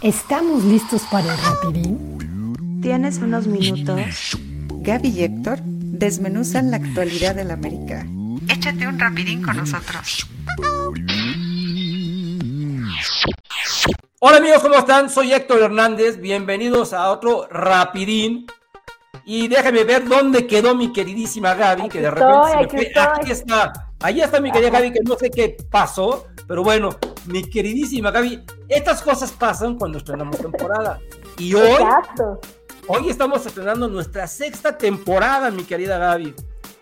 ¿Estamos listos para el rapidín? ¿Tienes unos minutos? Gaby y Héctor desmenuzan la actualidad del América. Échate un rapidín con nosotros. Hola amigos, ¿cómo están? Soy Héctor Hernández. Bienvenidos a otro rapidín. Y déjenme ver dónde quedó mi queridísima Gaby, que de repente se me fue. Aquí está. Ahí está mi querida Gaby, que no sé qué pasó, pero bueno, mi queridísima Gaby, estas cosas pasan cuando estrenamos temporada. Y hoy, Exacto. hoy estamos estrenando nuestra sexta temporada, mi querida Gaby.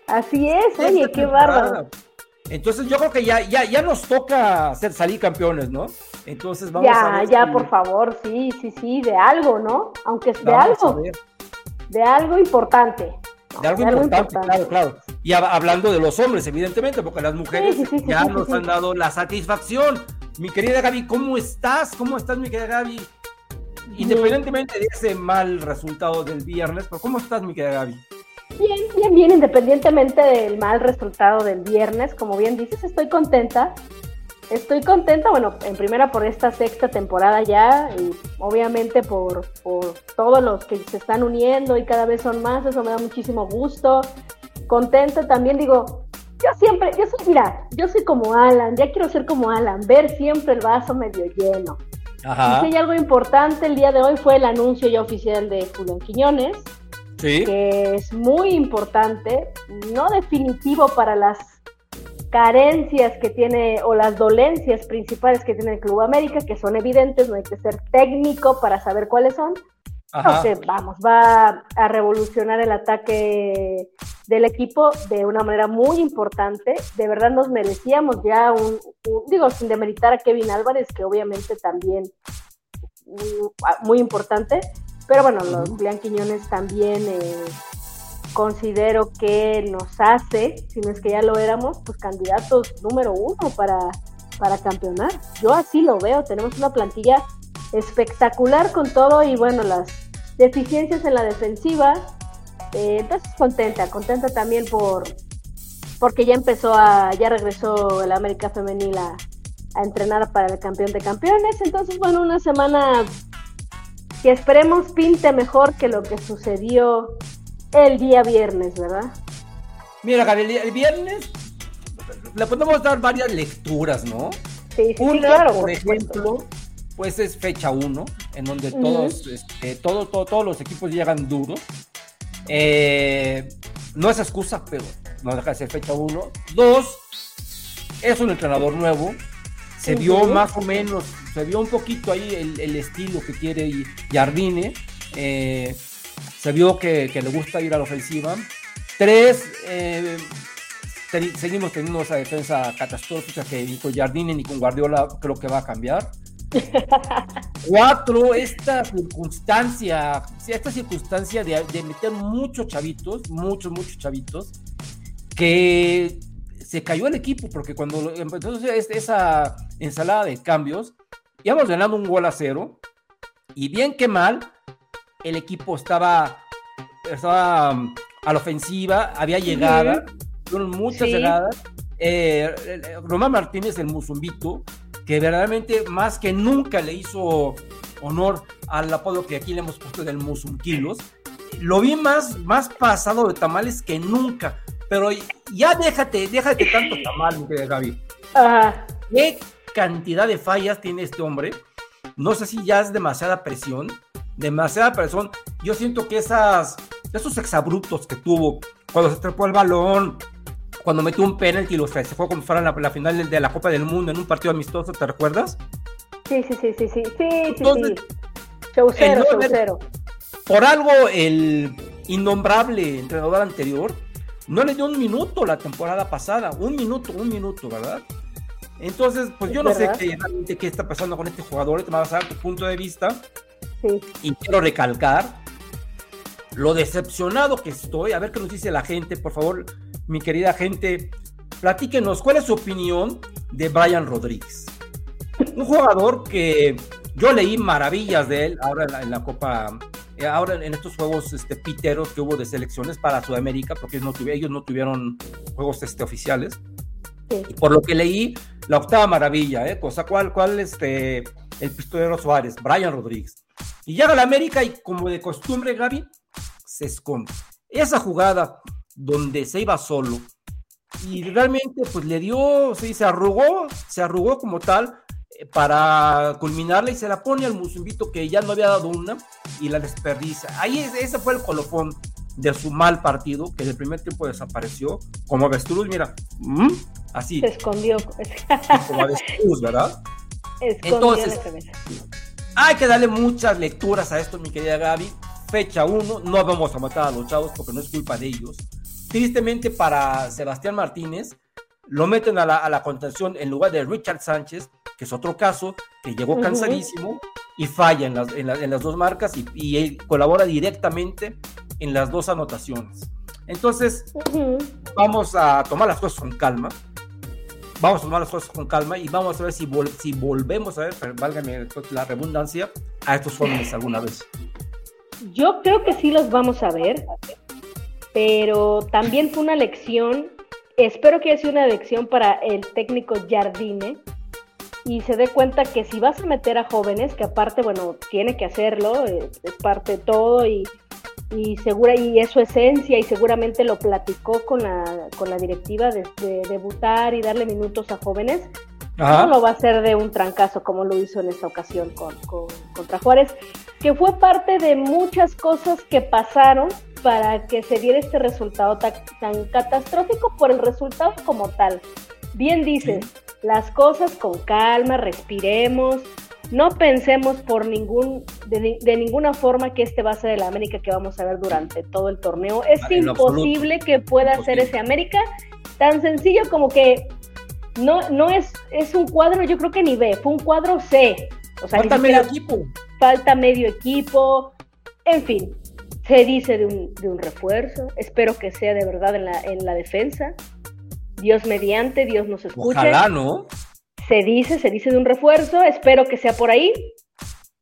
Así es, Sexta oye, qué bárbaro. Entonces yo creo que ya, ya, ya nos toca hacer salir campeones, ¿no? Entonces vamos a Ya, ver. ya, si- por favor, sí, sí, sí, de algo, ¿no? Aunque es de vamos a algo, de algo importante. ¿no? De algo importante, claro, claro. Y hab- hablando de los hombres, evidentemente, porque las mujeres Sí, sí, sí, ya nos han dado la satisfacción. Mi querida Gaby, ¿cómo estás? ¿Cómo estás, mi querida Gaby? Independientemente de ese mal resultado del viernes, pero ¿cómo estás, mi querida Gaby? Bien, bien, bien, independientemente del mal resultado del viernes, como bien dices, estoy contenta. Estoy contenta, bueno, en primera por esta sexta temporada ya, y obviamente por, por todos los que se están uniendo y cada vez son más, eso me da muchísimo gusto. Contenta también, digo, yo siempre, yo soy, mira, yo soy como Alan, ya quiero ser como Alan, ver siempre el vaso medio lleno. Y Ajá. si hay algo importante el día de hoy fue el anuncio ya oficial de Julián Quiñones, Sí. que es muy importante, no definitivo para las carencias que tiene o las dolencias principales que tiene el Club América, que son evidentes, no hay que ser técnico para saber cuáles son. Ajá. Vamos, va a revolucionar el ataque del equipo de una manera muy importante. De verdad nos merecíamos ya un, un- digo, sin demeritar a Kevin Álvarez, que obviamente también mm, muy importante, pero bueno, los Julián Quiñones también eh, considero que nos hace, si no es que ya lo éramos, pues candidatos número uno para, para campeonar. Yo así lo veo, tenemos una plantilla espectacular con todo y bueno, las deficiencias en la defensiva. Eh, entonces contenta, contenta también por porque ya empezó a, ya regresó el América Femenil a, a entrenar para el campeón de campeones. Entonces, bueno, una semana que esperemos pinte mejor que lo que sucedió el día viernes, ¿verdad? Mira, Gaby, el- viernes le podemos dar varias lecturas, ¿no? Sí, sí, sí, Una, claro, por por supuesto. Pues es fecha 1, en donde todos, este, todo- todo- todos los equipos llegan duros. Eh, no es excusa, pero no deja de ser fecha 1. Dos, es un entrenador nuevo. Se vio más o menos, se vio un poquito ahí el, el estilo que quiere Jardine. Eh, se vio que, que le gusta ir a la ofensiva. Tres, eh, seguimos teniendo esa defensa catastrófica que ni con Jardine ni con Guardiola creo que va a cambiar. Cuatro, esta circunstancia, esta circunstancia de, de meter muchos chavitos, muchos, muchos chavitos, que se cayó el equipo, porque cuando lo- empezó es- esa ensalada de cambios, íbamos ganando un gol a cero, y bien que mal, el equipo estaba, estaba um, a la ofensiva, había llegada, fueron muchas Sí. llegadas. Eh, eh, Román Martínez, el musumbito, que verdaderamente más que nunca le hizo honor al apodo que aquí le hemos puesto del Musumquilos. Lo vi más, más pasado de tamales que nunca. Pero ya déjate, déjate tanto tamal, Gaby. Ajá. ¿Qué cantidad de fallas tiene este hombre? No sé si ya es demasiada presión. Demasiada presión. Yo siento que esas, esos exabruptos que tuvo cuando se trepó el balón, cuando metió un penalti y lo se fue como fuera la, la final de, la Copa del Mundo en un partido amistoso, ¿te recuerdas? Sí, sí, sí, sí, sí, sí, sí, Entonces, sí. Show cero, el no show haber- cero. Por algo el innombrable entrenador anterior no le dio un minuto la temporada pasada, un minuto, un minuto, ¿verdad? Entonces, pues yo no sé ¿Verdad? qué, realmente qué está pasando con este jugador, te vas a dar tu punto de vista Sí. y quiero recalcar lo decepcionado que estoy, a ver qué nos dice la gente, por favor, mi querida gente, platíquenos cuál es su opinión de Brian Rodríguez. Un jugador que yo leí maravillas de él ahora en la, en la Copa, eh, ahora en estos juegos este, piteros que hubo de selecciones para Sudamérica, porque ellos no, tuvi- ellos no tuvieron juegos este, oficiales. Sí. Y por lo que leí, la octava maravilla, ¿eh? Cosa cual, cual, este, el pistolero Suárez, Brian Rodríguez. Y llega a la América y como de costumbre, Gaby, se esconde. Esa jugada donde se iba solo y realmente pues le dio, sí, se arrugó, se arrugó como tal eh, para culminarla y se la pone al Musumbito que ya no había dado una y la desperdicia. Ahí ese fue el colofón de su mal partido, que en el primer tiempo desapareció, como avestruz, mira, así. Se escondió. Como avestruz, ¿verdad? Entonces, hay que darle muchas lecturas a esto, mi querida Gaby. Fecha 1, no vamos a matar a los chavos porque no es culpa de ellos. Tristemente para Sebastián Martínez, lo meten a la, contención en lugar de Richard Sánchez, que es otro caso, que llegó cansadísimo y falla en las, en, las dos marcas y, él colabora directamente en las dos anotaciones. Entonces, vamos a tomar las cosas con calma. Vamos a tomar las cosas con calma y vamos a ver si, si volvemos a ver, válgame la redundancia, a estos jóvenes alguna vez. Yo creo que sí los vamos a ver, pero también fue una lección, espero que haya sido una lección para el técnico Jardine y se dé cuenta que si vas a meter a jóvenes, que aparte, bueno, tiene que hacerlo, es, parte de todo y, y, segura, y es su esencia y seguramente lo platicó con la, con la directiva de, debutar y darle minutos a jóvenes, no lo va a hacer de un trancazo como lo hizo en esta ocasión con, contra Juárez, que fue parte de muchas cosas que pasaron para que se diera este resultado tan, catastrófico por el resultado como tal. Bien dices, las cosas con calma, respiremos, no pensemos por ningún, de, ninguna forma que este va a ser el América que vamos a ver durante todo el torneo. Es imposible que pueda ser ese América tan sencillo como que no, no es, es un cuadro, yo creo que ni B, fue un cuadro C. O sea, falta medio equipo. Falta medio equipo. En fin, se dice de un, de un refuerzo. Espero que sea de verdad en la, en la defensa. Dios mediante, Dios nos escuche. Ojalá, ¿no? Se dice, se dice de un refuerzo. Espero que sea por ahí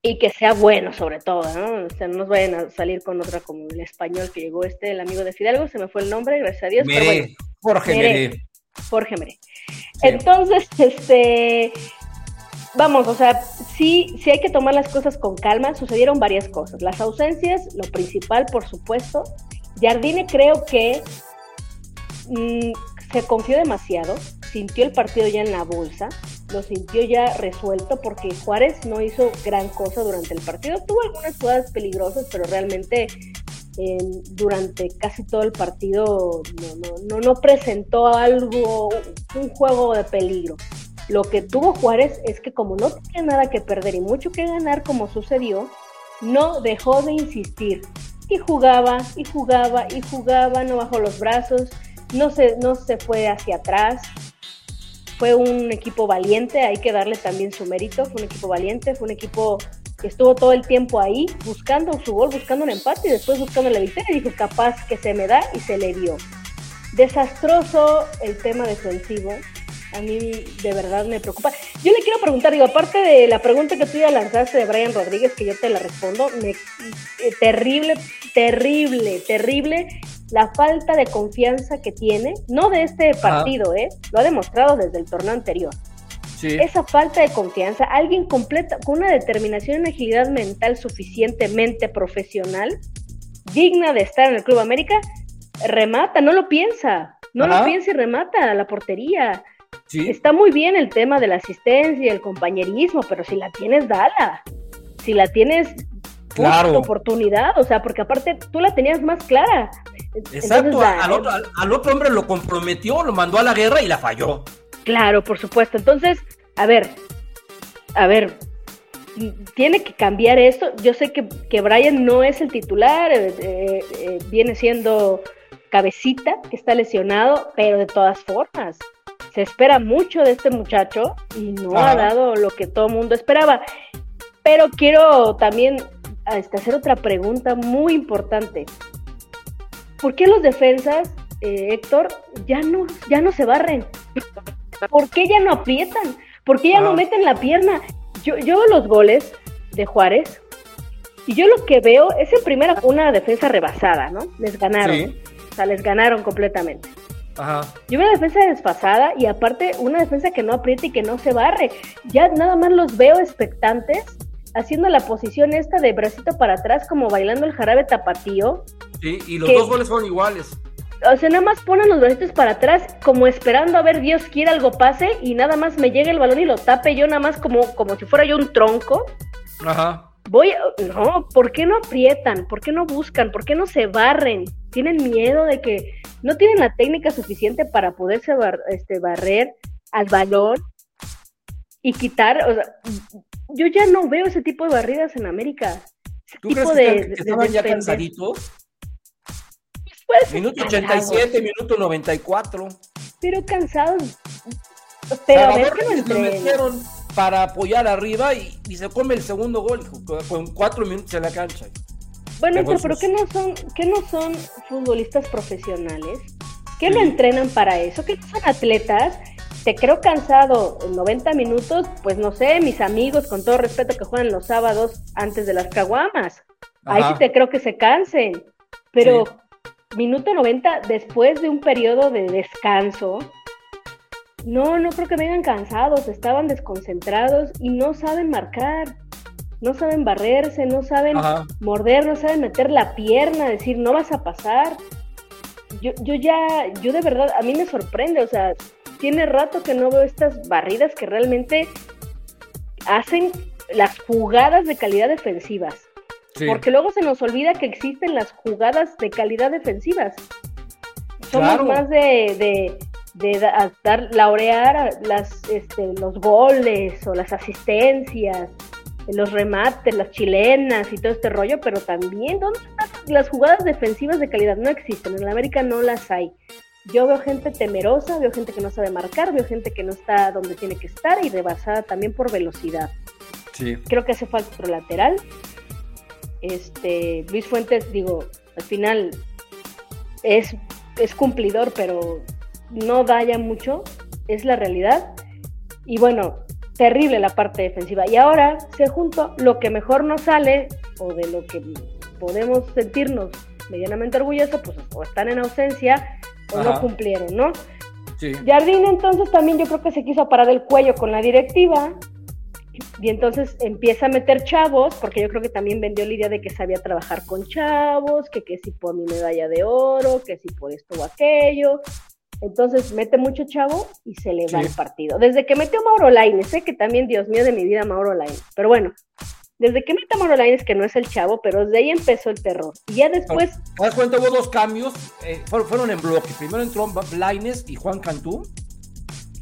y que sea bueno sobre todo, ¿no? O sea, no nos vayan a salir con otra como el español que llegó este, el amigo de Fidalgo, se me fue el nombre, gracias a Dios. Jorge Meré. Jorge Meré. Entonces, este, vamos, o sea, sí, sí hay que tomar las cosas con calma. Sucedieron varias cosas. Las ausencias, lo principal, por supuesto. Jardine creo que mm, se confió demasiado, sintió el partido ya en la bolsa, lo sintió ya resuelto porque Juárez no hizo gran cosa durante el partido. Tuvo algunas jugadas peligrosas, pero realmente durante casi todo el partido no, no, no, presentó algo, un juego de peligro. Lo que tuvo Juárez es que como no tenía nada que perder y mucho que ganar como sucedió, no dejó de insistir. Y jugaba, y jugaba, y jugaba, no bajó los brazos, no se, no se fue hacia atrás. Fue un equipo valiente, hay que darle también su mérito, fue un equipo valiente, fue un equipo estuvo todo el tiempo ahí buscando su gol, buscando un empate y después buscando la victoria. Y dijo, capaz que se me da y se le dio. Desastroso el tema defensivo. A mí de verdad me preocupa. Yo le quiero preguntar, digo, aparte de la pregunta que tú ya lanzaste de Brian Rodríguez, que yo te la respondo, me, eh, terrible, terrible, terrible la falta de confianza que tiene, no de este partido, ¿eh? Lo ha demostrado desde el torneo anterior esa falta de confianza, alguien completa, con una determinación y agilidad mental suficientemente profesional, digna de estar en el Club América, remata, no lo piensa, no lo piensa y remata a la portería. Está muy bien el tema de la asistencia y el compañerismo, pero si la tienes, dala. Si la tienes, claro. oportunidad, o sea, porque aparte tú la tenías más clara. Exacto, al, otro, al, otro, hombre lo comprometió, lo mandó a la guerra y la falló. Claro, por supuesto. Entonces, a ver, a ver, tiene que cambiar esto. Yo sé que, que Brian no es el titular, eh, eh, eh, viene siendo cabecita, que está lesionado, pero de todas formas, se espera mucho de este muchacho y no ha dado lo que todo el mundo esperaba. Pero quiero también este, hacer otra pregunta muy importante. ¿Por qué los defensas, Héctor, ya no, ya no se barren? ¿Por qué ya no aprietan? ¿Por qué ya no meten la pierna? Yo, yo los goles de Juárez, y yo lo que veo es en primera una defensa rebasada, ¿no? Les ganaron, o sea, les ganaron completamente. Yo veo una defensa desfasada y aparte una defensa que no aprieta y que no se barre. Ya nada más los veo expectantes haciendo la posición esta de bracito para atrás como bailando el jarabe tapatío. Sí, y los dos goles fueron iguales. O sea, nada más ponen los bracitos para atrás como esperando a ver Dios quiere algo pase y nada más me llega el balón y lo tape yo nada más como, como si fuera yo un tronco. Ajá. Voy, no, ¿por qué no aprietan? ¿Por qué no buscan? ¿Por qué no se barren? Tienen miedo de que no tienen la técnica suficiente para poderse este, barrer al balón y quitar, o sea, yo ya no veo ese tipo de barridas en América. ¿Tú crees que, estaban ya cansaditos? Pues minuto 87, minuto 94. Pero cansados. Pero a ver que no metieron para apoyar arriba y, se come el segundo gol con cuatro minutos en la cancha. Bueno, pero, ¿qué no son, qué no son futbolistas profesionales? ¿Qué lo entrenan para eso? ¿Qué son atletas? Te creo cansado en 90 minutos, pues no sé, mis amigos, con todo respeto, que juegan los sábados antes de las caguamas. Ahí sí te creo que se cansen. Pero minuto 90 después de un periodo de descanso, no, no creo que vengan cansados, estaban desconcentrados y no saben marcar no saben barrerse, no saben morder, no saben meter la pierna, decir, no vas a pasar. Yo, yo ya, yo de verdad, a mí me sorprende, o sea, tiene rato que no veo estas barridas que realmente hacen las jugadas de calidad defensivas. Porque luego se nos olvida que existen las jugadas de calidad defensivas. Somos más de, de, dar, laurear las, este, los goles o las asistencias los remates, las chilenas y todo este rollo, pero también, ¿dónde están las jugadas defensivas de calidad? No existen, en América no las hay. Yo veo gente temerosa, veo gente que no sabe marcar, veo gente que no está donde tiene que estar y rebasada también por velocidad. Sí. Creo que hace falta otro lateral. Este, Luis Fuentes, digo, al final es, es cumplidor, pero no da ya mucho, es la realidad. Y bueno, terrible la parte defensiva. Y ahora se junto lo que mejor nos sale o de lo que podemos sentirnos medianamente orgullosos, pues o están en ausencia o no cumplieron, ¿no? Sí. Jardín entonces también yo creo que se quiso parar el cuello con la directiva y entonces empieza a meter chavos, porque yo creo que también vendió la idea de que sabía trabajar con chavos, que que si por mi medalla de oro, que si por esto o aquello, entonces mete mucho chavo y se le va el partido. Desde que metió Mauro Laines, sé que también, Dios mío de mi vida, Mauro Laines. Pero bueno, desde que mete Mauro Laines, que no es el chavo, pero desde ahí empezó el terror. Y ya después. ¿Te das cuenta? Hubo dos cambios, eh, fueron, en bloque. Primero entró Laines y Juan Cantú.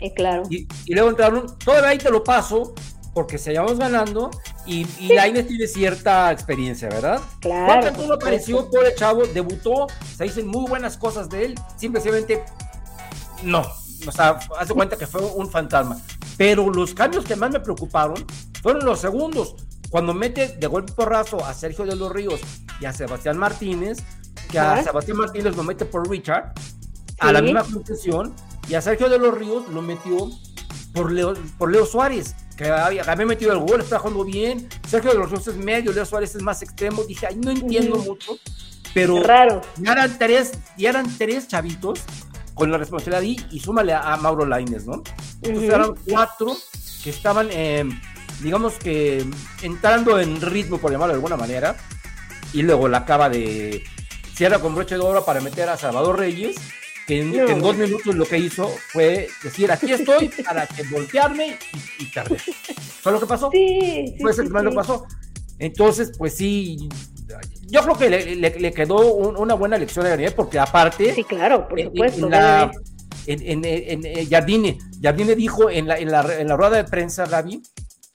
Eh, claro. Y, luego entraron, todavía ahí te lo paso, porque seguíamos ganando y, y Laines tiene cierta experiencia, ¿verdad? Claro. Juan Cantú no apareció por el chavo, debutó, se dicen muy buenas cosas de él, simplemente no, o sea, hace cuenta que fue un fantasma. Pero los cambios que más me preocuparon fueron los segundos. Cuando mete de golpe porrazo a Sergio de los Ríos y a Sebastián Martínez, que a Sebastián Martínez lo mete por Richard, a la misma concesión, y a Sergio de los Ríos lo metió por Leo, por Leo Suárez, que había, había metido el gol, está jugando bien. Sergio de los Ríos es medio, Leo Suárez es más extremo. Dije, ay, no entiendo mucho, pero Raro. Ya, eran tres, ya eran tres chavitos con la responsabilidad y, y súmale a, Mauro Laines, ¿no? Entonces eran cuatro que estaban, eh, digamos que entrando en ritmo, por llamarlo de alguna manera, y luego la acaba de cierra con broche de oro para meter a Salvador Reyes, que en, dos minutos lo que hizo fue decir, aquí estoy para que voltearme y, y ¿Fue lo que pasó? Sí, Fue que más lo pasó. Entonces, pues sí, yo creo que le, quedó una buena lección a Jardine, porque aparte. Sí, claro, por supuesto. En, en, Jardine, Jardine dijo en la, en, la, rueda de prensa, Gaby,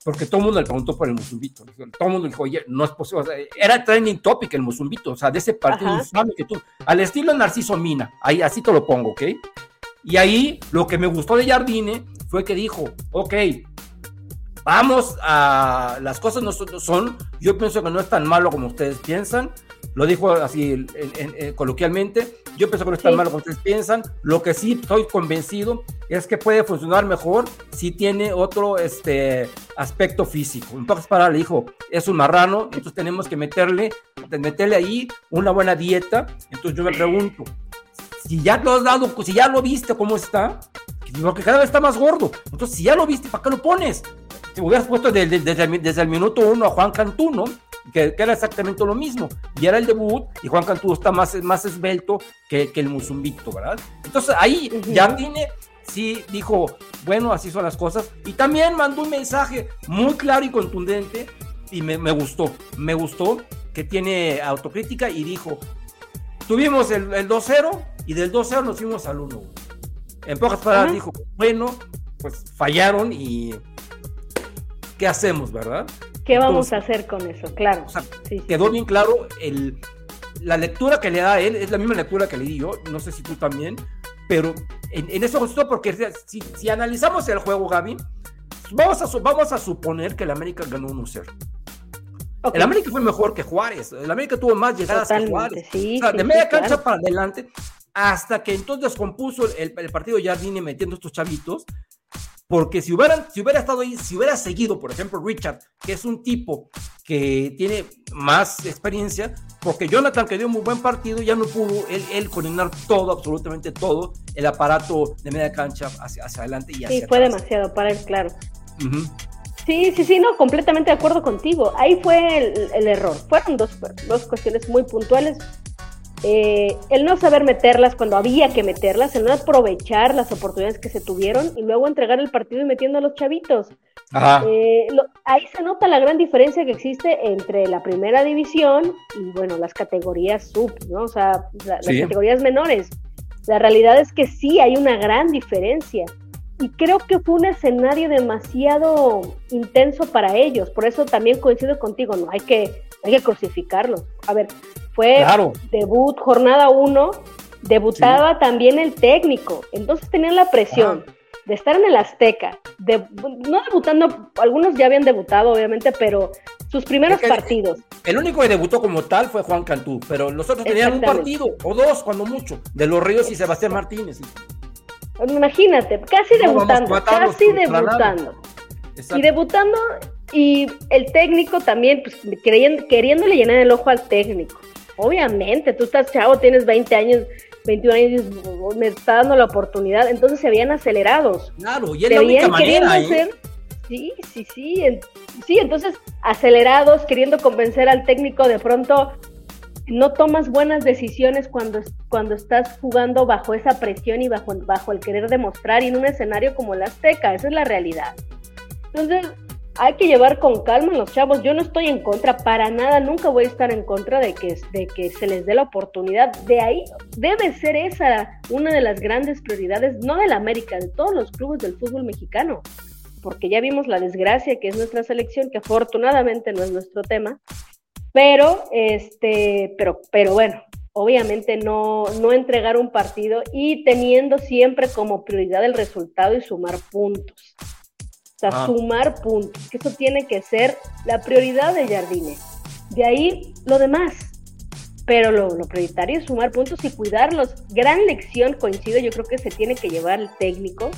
porque todo el mundo le preguntó por el musumbito. Todo el mundo dijo, oye, no es posible. era trending topic el musumbito, o sea, de ese partido infame que tú. Al estilo Narciso Mina, ahí así te lo pongo, ¿ok? Y ahí lo que me gustó de Jardine fue que dijo, ok, vamos a las cosas no son, yo pienso que no es tan malo como ustedes piensan, lo dijo así coloquialmente, yo pienso que no es tan malo como ustedes piensan, lo que sí estoy convencido es que puede funcionar mejor si tiene otro este, aspecto físico. Un poco para el hijo, es un marrano, entonces tenemos que meterle, meterle ahí una buena dieta, entonces yo me pregunto, si ya lo has dado, si ya lo viste cómo está, porque cada vez está más gordo. Entonces, si ya lo viste, ¿para qué lo pones? Si hubieras puesto desde, el, minuto uno a Juan Cantú, ¿no? Que, era exactamente lo mismo. Y era el debut, y Juan Cantú está más, más esbelto que, el Musumbito, ¿verdad? Entonces ahí ya tiene sí dijo, bueno, así son las cosas. Y también mandó un mensaje muy claro y contundente y me, gustó, me gustó que tiene autocrítica y dijo, tuvimos el, 2-0 y del 2-0 nos fuimos al 1. En pocas palabras dijo, bueno, pues fallaron y ¿qué hacemos, verdad? ¿Qué vamos a hacer con eso? Claro. quedó bien claro el, la lectura que le da a él, es la misma lectura que le di yo, no sé si tú también, pero en, eso justo porque si, analizamos el juego, Gaby, vamos a, vamos a suponer que el América ganó 1-0. El América fue mejor que Juárez. El América tuvo más llegadas que Juárez. de media cancha para adelante, hasta que entonces compuso el, el partido Jardine metiendo estos chavitos. Porque si, hubieran, si hubiera estado ahí, si hubiera seguido, por ejemplo, Richard, que es un tipo que tiene más experiencia, porque Jonathan, que dio un muy buen partido, ya no pudo él, coordinar todo, absolutamente todo, el aparato de media cancha hacia, hacia adelante y hacia Sí, fue demasiado para él, claro. Sí, sí, sí, no, completamente de acuerdo contigo. Ahí fue el, el error. Fueron dos, dos cuestiones muy puntuales eh, el no saber meterlas cuando había que meterlas, el no aprovechar las oportunidades que se tuvieron y luego entregar el partido y metiendo a los chavitos. Eh, ahí se nota la gran diferencia que existe entre la primera división y, bueno, las categorías sub, ¿no? O sea, las categorías menores. La realidad es que sí hay una gran diferencia y creo que fue un escenario demasiado intenso para ellos. Por eso también coincido contigo, no hay que, hay que crucificarlos. A ver, fue debut, jornada uno, debutaba también el técnico, entonces tenían la presión de estar en el Azteca, de, no debutando, algunos ya habían debutado obviamente, pero sus primeros partidos. El único que debutó como tal fue Juan Cantú, pero los otros tenían un partido o dos cuando mucho, de los Ríos y Sebastián Martínez. Imagínate, casi debutando, casi debutando. Y debutando y el técnico también, pues queriéndole llenar el ojo al técnico. Obviamente, tú estás chavo, tienes 20 años, 21 años, me está dando la oportunidad, entonces se habían acelerados. Claro, y es la única manera, ¿eh? Sí, sí, sí, sí, entonces acelerados, queriendo convencer al técnico, de pronto no tomas buenas decisiones cuando, cuando estás jugando bajo esa presión y bajo, bajo el querer demostrar y en un escenario como el Azteca, esa es la realidad. Entonces, hay que llevar con calma a los chavos. Yo no estoy en contra, para nada, nunca voy a estar en contra de que, de que se les dé la oportunidad. De ahí debe ser esa una de las grandes prioridades, no de la América, de todos los clubes del fútbol mexicano, porque ya vimos la desgracia que es nuestra selección, que afortunadamente no es nuestro tema, pero, este, pero, pero bueno, obviamente no, no entregar un partido y teniendo siempre como prioridad el resultado y sumar puntos. O sea, ah. sumar puntos, que eso tiene que ser la prioridad de Jardine. De ahí lo demás. Pero lo, prioritario es sumar puntos y cuidarlos. Gran lección, coincido, yo creo que se tiene que llevar el técnico.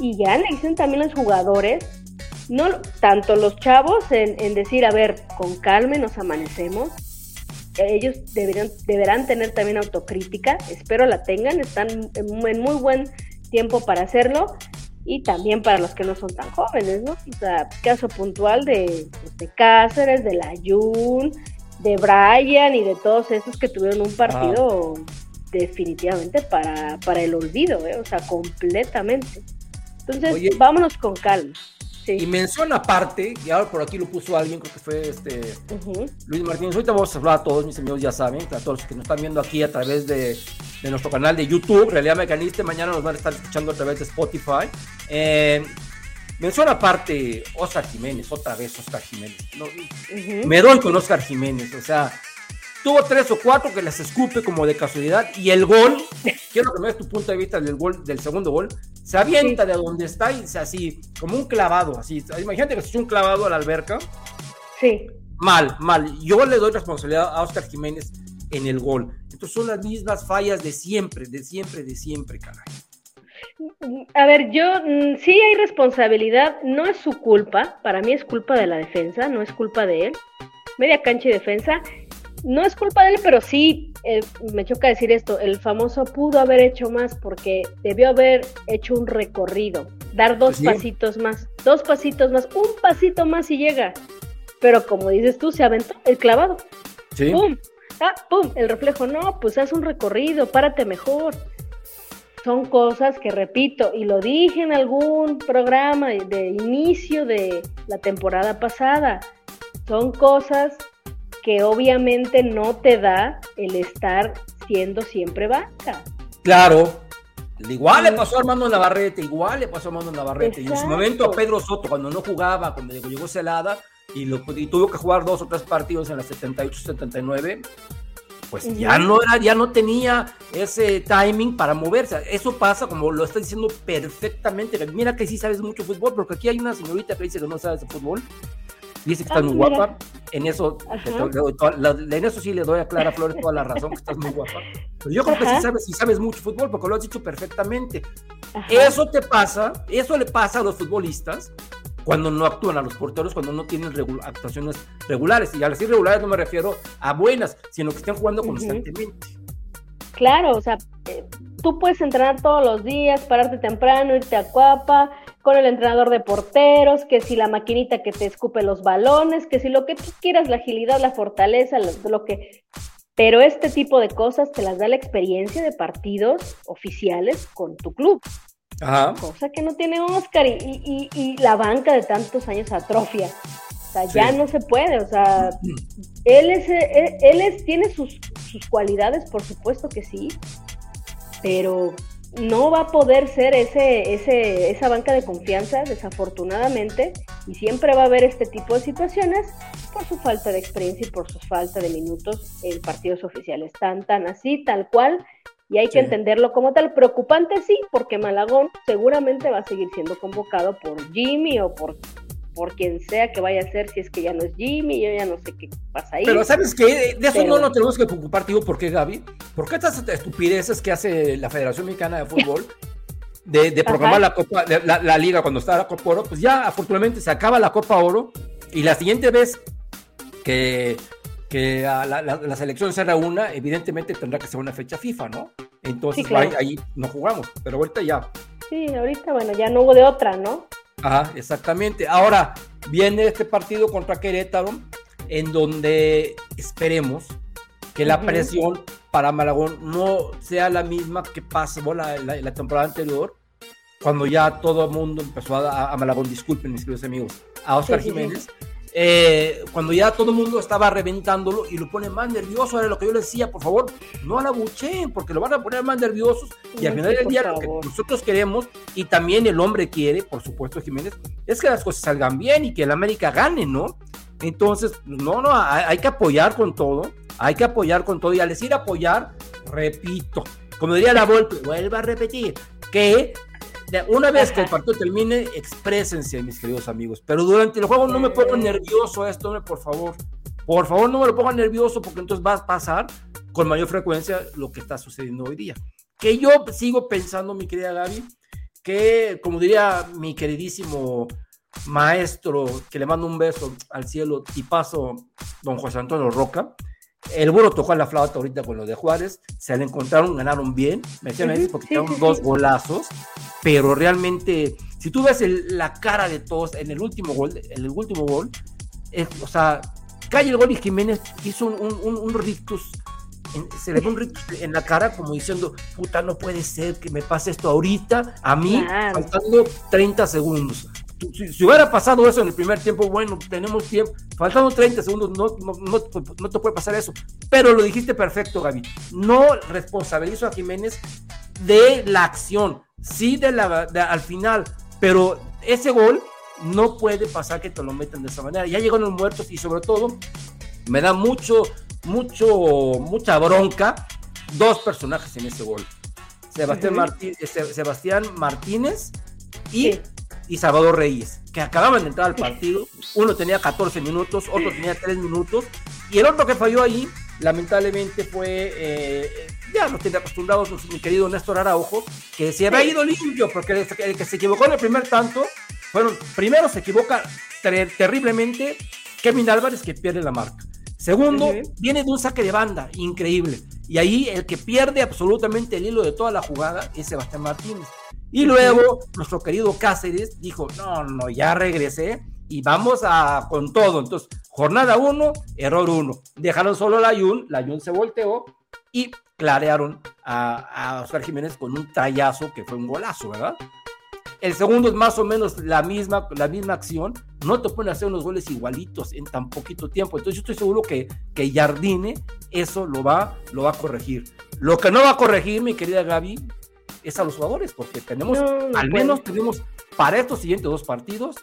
Y gran lección también los jugadores. No, tanto los chavos en, decir, a ver, con calma nos amanecemos. Ellos deberían, deberán tener también autocrítica. Espero la tengan. Están en muy buen tiempo para hacerlo y también para los que no son tan jóvenes, ¿no? O sea, caso puntual de, pues, de Cáceres, de la Jun, de Brian y de todos esos que tuvieron un partido definitivamente para, para el olvido, ¿eh? o sea, completamente. Entonces, vámonos con calma. Y mención aparte, y ahora por aquí lo puso alguien, creo que fue este Luis Martínez. Ahorita vamos a hablar a todos, mis amigos ya saben, a todos los que nos están viendo aquí a través de, de nuestro canal de YouTube, Realidad Mecanista. Mañana nos van a estar escuchando a través de Spotify. Eh, menciona aparte Oscar Jiménez, otra vez Oscar Jiménez. Me doy con Oscar Jiménez, o sea, tuvo tres o cuatro que las escupe como de casualidad y el gol, quiero que me des tu punto de vista del gol, del segundo gol, se avienta de donde está y se así, como un clavado, así. Imagínate que se echó un clavado a la alberca. Sí. Mal, mal. Yo le doy responsabilidad a Oscar Jiménez en el gol. Entonces son las mismas fallas de siempre, de siempre, de siempre, caray. A ver, yo mm, sí hay responsabilidad, no es su culpa, para mí es culpa de la defensa, no es culpa de él. Media cancha y defensa. No es culpa de él, pero sí eh, me choca decir esto, el famoso pudo haber hecho más porque debió haber hecho un recorrido, dar dos pasitos más, dos pasitos más, un pasito más y llega. Pero como dices tú, se aventó el clavado. Sí. ¡Pum! Ah, ¡Pum! El reflejo, no, pues haz un recorrido, párate mejor. Son cosas que repito, y lo dije en algún programa de inicio de la temporada pasada, son cosas que obviamente no te da el estar siendo siempre banca. Claro. Igual le pasó a Armando Navarrete, igual le pasó a Armando Navarrete. Y en su momento a Pedro Soto, cuando no jugaba, cuando llegó Celada y, lo, y tuvo que jugar dos o tres partidos en la 78-79, pues ya no era, ya no tenía ese timing para moverse. Eso pasa, como lo está diciendo perfectamente. Mira que sí sabes mucho fútbol, porque aquí hay una señorita que dice que no sabes de fútbol. Dice que estás muy guapa. En eso, en eso sí le doy a Clara Flores toda la razón, que estás muy guapa. Pero yo creo que sí sabes, sí sabes mucho fútbol, porque lo has dicho perfectamente. Eso te pasa, eso le pasa a los futbolistas cuando no actúan a los porteros, cuando no tienen actuaciones regulares. Y al decir regulares no me refiero a buenas, sino que estén jugando constantemente. Claro, o sea, eh, tú puedes entrenar todos los días, pararte temprano, irte a Cuapa, con el entrenador de porteros, que si la maquinita que te escupe los balones, que si lo que tú quieras, la agilidad, la fortaleza, lo, lo que... Pero este tipo de cosas te las da la experiencia de partidos oficiales con tu club. Cosa que no tiene Oscar y, y, la banca de tantos años atrofia. O sea, ya no se puede. O sea, él, es, él, es, tiene sus, sus cualidades, por supuesto que sí, pero no va a poder ser ese, ese, esa banca de confianza, desafortunadamente, y siempre va a haber este tipo de situaciones por su falta de experiencia y por su falta de minutos en partidos oficiales. Tan, tan así, tal cual, y hay que entenderlo como tal. Preocupante sí, porque Malagón seguramente va a seguir siendo convocado por Jimmy o por, por quien sea que vaya a ser, si es que ya no es Jimmy, yo ya no sé qué pasa ahí. Pero ¿sabes qué? De eso no nos tenemos que preocupar, tío, ¿por qué, Gaby? ¿Por qué estas estupideces que hace la Federación Mexicana de Fútbol? De, de programar la Copa, la, la, liga cuando está la Copa Oro, pues ya afortunadamente se acaba la Copa Oro y la siguiente vez que que la, la, selección se reúna, evidentemente tendrá que ser una fecha FIFA, ¿no? Entonces ahí, no jugamos, pero ahorita ya. Sí, ahorita, bueno, ya no hubo de otra, ¿no? Ajá, exactamente. Ahora viene este partido contra Querétaro, en donde esperemos que la presión para Malagón no sea la misma que pasó la, la, temporada anterior, cuando ya todo el mundo empezó a, a Malagón, disculpen mis queridos amigos, a Oscar Jiménez. Eh, cuando ya todo el mundo estaba reventándolo y lo pone más nervioso, era lo que yo le decía, por favor, no la bucheen, porque lo van a poner más nerviosos y al final del día lo que nosotros queremos y también el hombre quiere, por supuesto Jiménez, es que las cosas salgan bien y que el América gane, ¿no? Entonces, no, no, hay, hay que apoyar con todo, hay que apoyar con todo y al decir apoyar, repito, como diría la Volpe, vuelva a repetir, que una vez que el partido termine, exprésense, mis queridos amigos. Pero durante el juego no me pongan nervioso esto, por favor. Por favor, no me lo pongan nervioso porque entonces va a pasar con mayor frecuencia lo que está sucediendo hoy día. Que yo sigo pensando, mi querida Gaby, que como diría mi queridísimo maestro, que le mando un beso al cielo, y paso, don José Antonio Roca, el burro tocó la flauta ahorita con lo de Juárez, se le encontraron, ganaron bien, me decían porque tiraron dos golazos, pero realmente, si tú ves la cara de todos en el último gol, en el último gol, o sea, cae el gol y Jiménez hizo un, un, rictus, se le dio un rictus en la cara como diciendo, puta, no puede ser que me pase esto ahorita, a mí, faltando 30 segundos. Si, hubiera pasado eso en el primer tiempo, bueno, tenemos tiempo, faltando 30 segundos, no, no, no, te puede pasar eso. Pero lo dijiste perfecto, Gaby. No responsabilizo a Jiménez de la acción, sí de la, al final, pero ese gol no puede pasar que te lo metan de esa manera. Ya llegaron los muertos y sobre todo me da mucho, mucho, mucha bronca dos personajes en ese gol. Sebastián, este, Sebastián Martínez y y Salvador Reyes, que acababan de entrar al partido. Uno tenía 14 minutos, otro tenía 3 minutos. Y el otro que falló ahí, lamentablemente, fue. Eh, ya nos tiene acostumbrados mi querido Néstor Araujo, que se había ido limpio, porque el, que se equivocó en el primer tanto, fueron, primero se equivoca terriblemente Kevin Álvarez, que pierde la marca. Segundo, viene de un saque de banda, increíble. Y ahí el que pierde absolutamente el hilo de toda la jugada es Sebastián Martínez. Y luego nuestro querido Cáceres dijo, no, no, ya regresé y vamos a con todo. Entonces, jornada uno, error uno. Dejaron solo la Yun, la Yun se volteó y clarearon a, a Oscar Jiménez con un tallazo que fue un golazo, ¿verdad? El segundo es más o menos la misma, la misma acción. No te pueden hacer unos goles igualitos en tan poquito tiempo. Entonces yo estoy seguro que, que Jardine eso lo va, lo va a corregir. Lo que no va a corregir, mi querida Gaby, es a los jugadores, porque tenemos, al menos tenemos para estos siguientes dos partidos,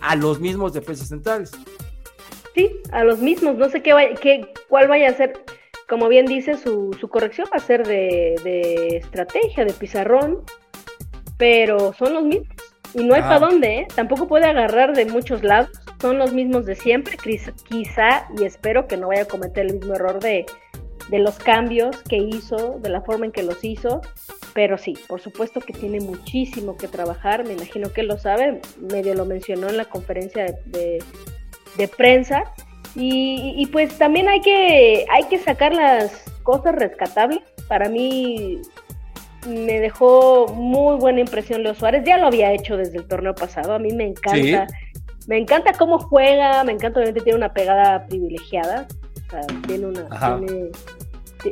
a los mismos defensas centrales. Sí, a los mismos. No sé qué, vaya, qué cuál vaya a ser. Como bien dice, su, su corrección va a ser de, de estrategia, de pizarrón pero son los mismos. Y no hay para dónde, ¿eh? Tampoco puede agarrar de muchos lados. Son los mismos de siempre. Quizá, y espero que no vaya a cometer el mismo error de, de los cambios que hizo, de la forma en que los hizo. Pero sí, por supuesto que tiene muchísimo que trabajar. Me imagino que lo sabe. Medio lo mencionó en la conferencia de, de, prensa. Y, y, pues también hay que, hay que sacar las cosas rescatables. Para mí, me dejó muy buena impresión Leo Suárez. Ya lo había hecho desde el torneo pasado. A mí me encanta. Me encanta cómo juega. Me encanta, obviamente, tiene una pegada privilegiada. Sea, tiene una.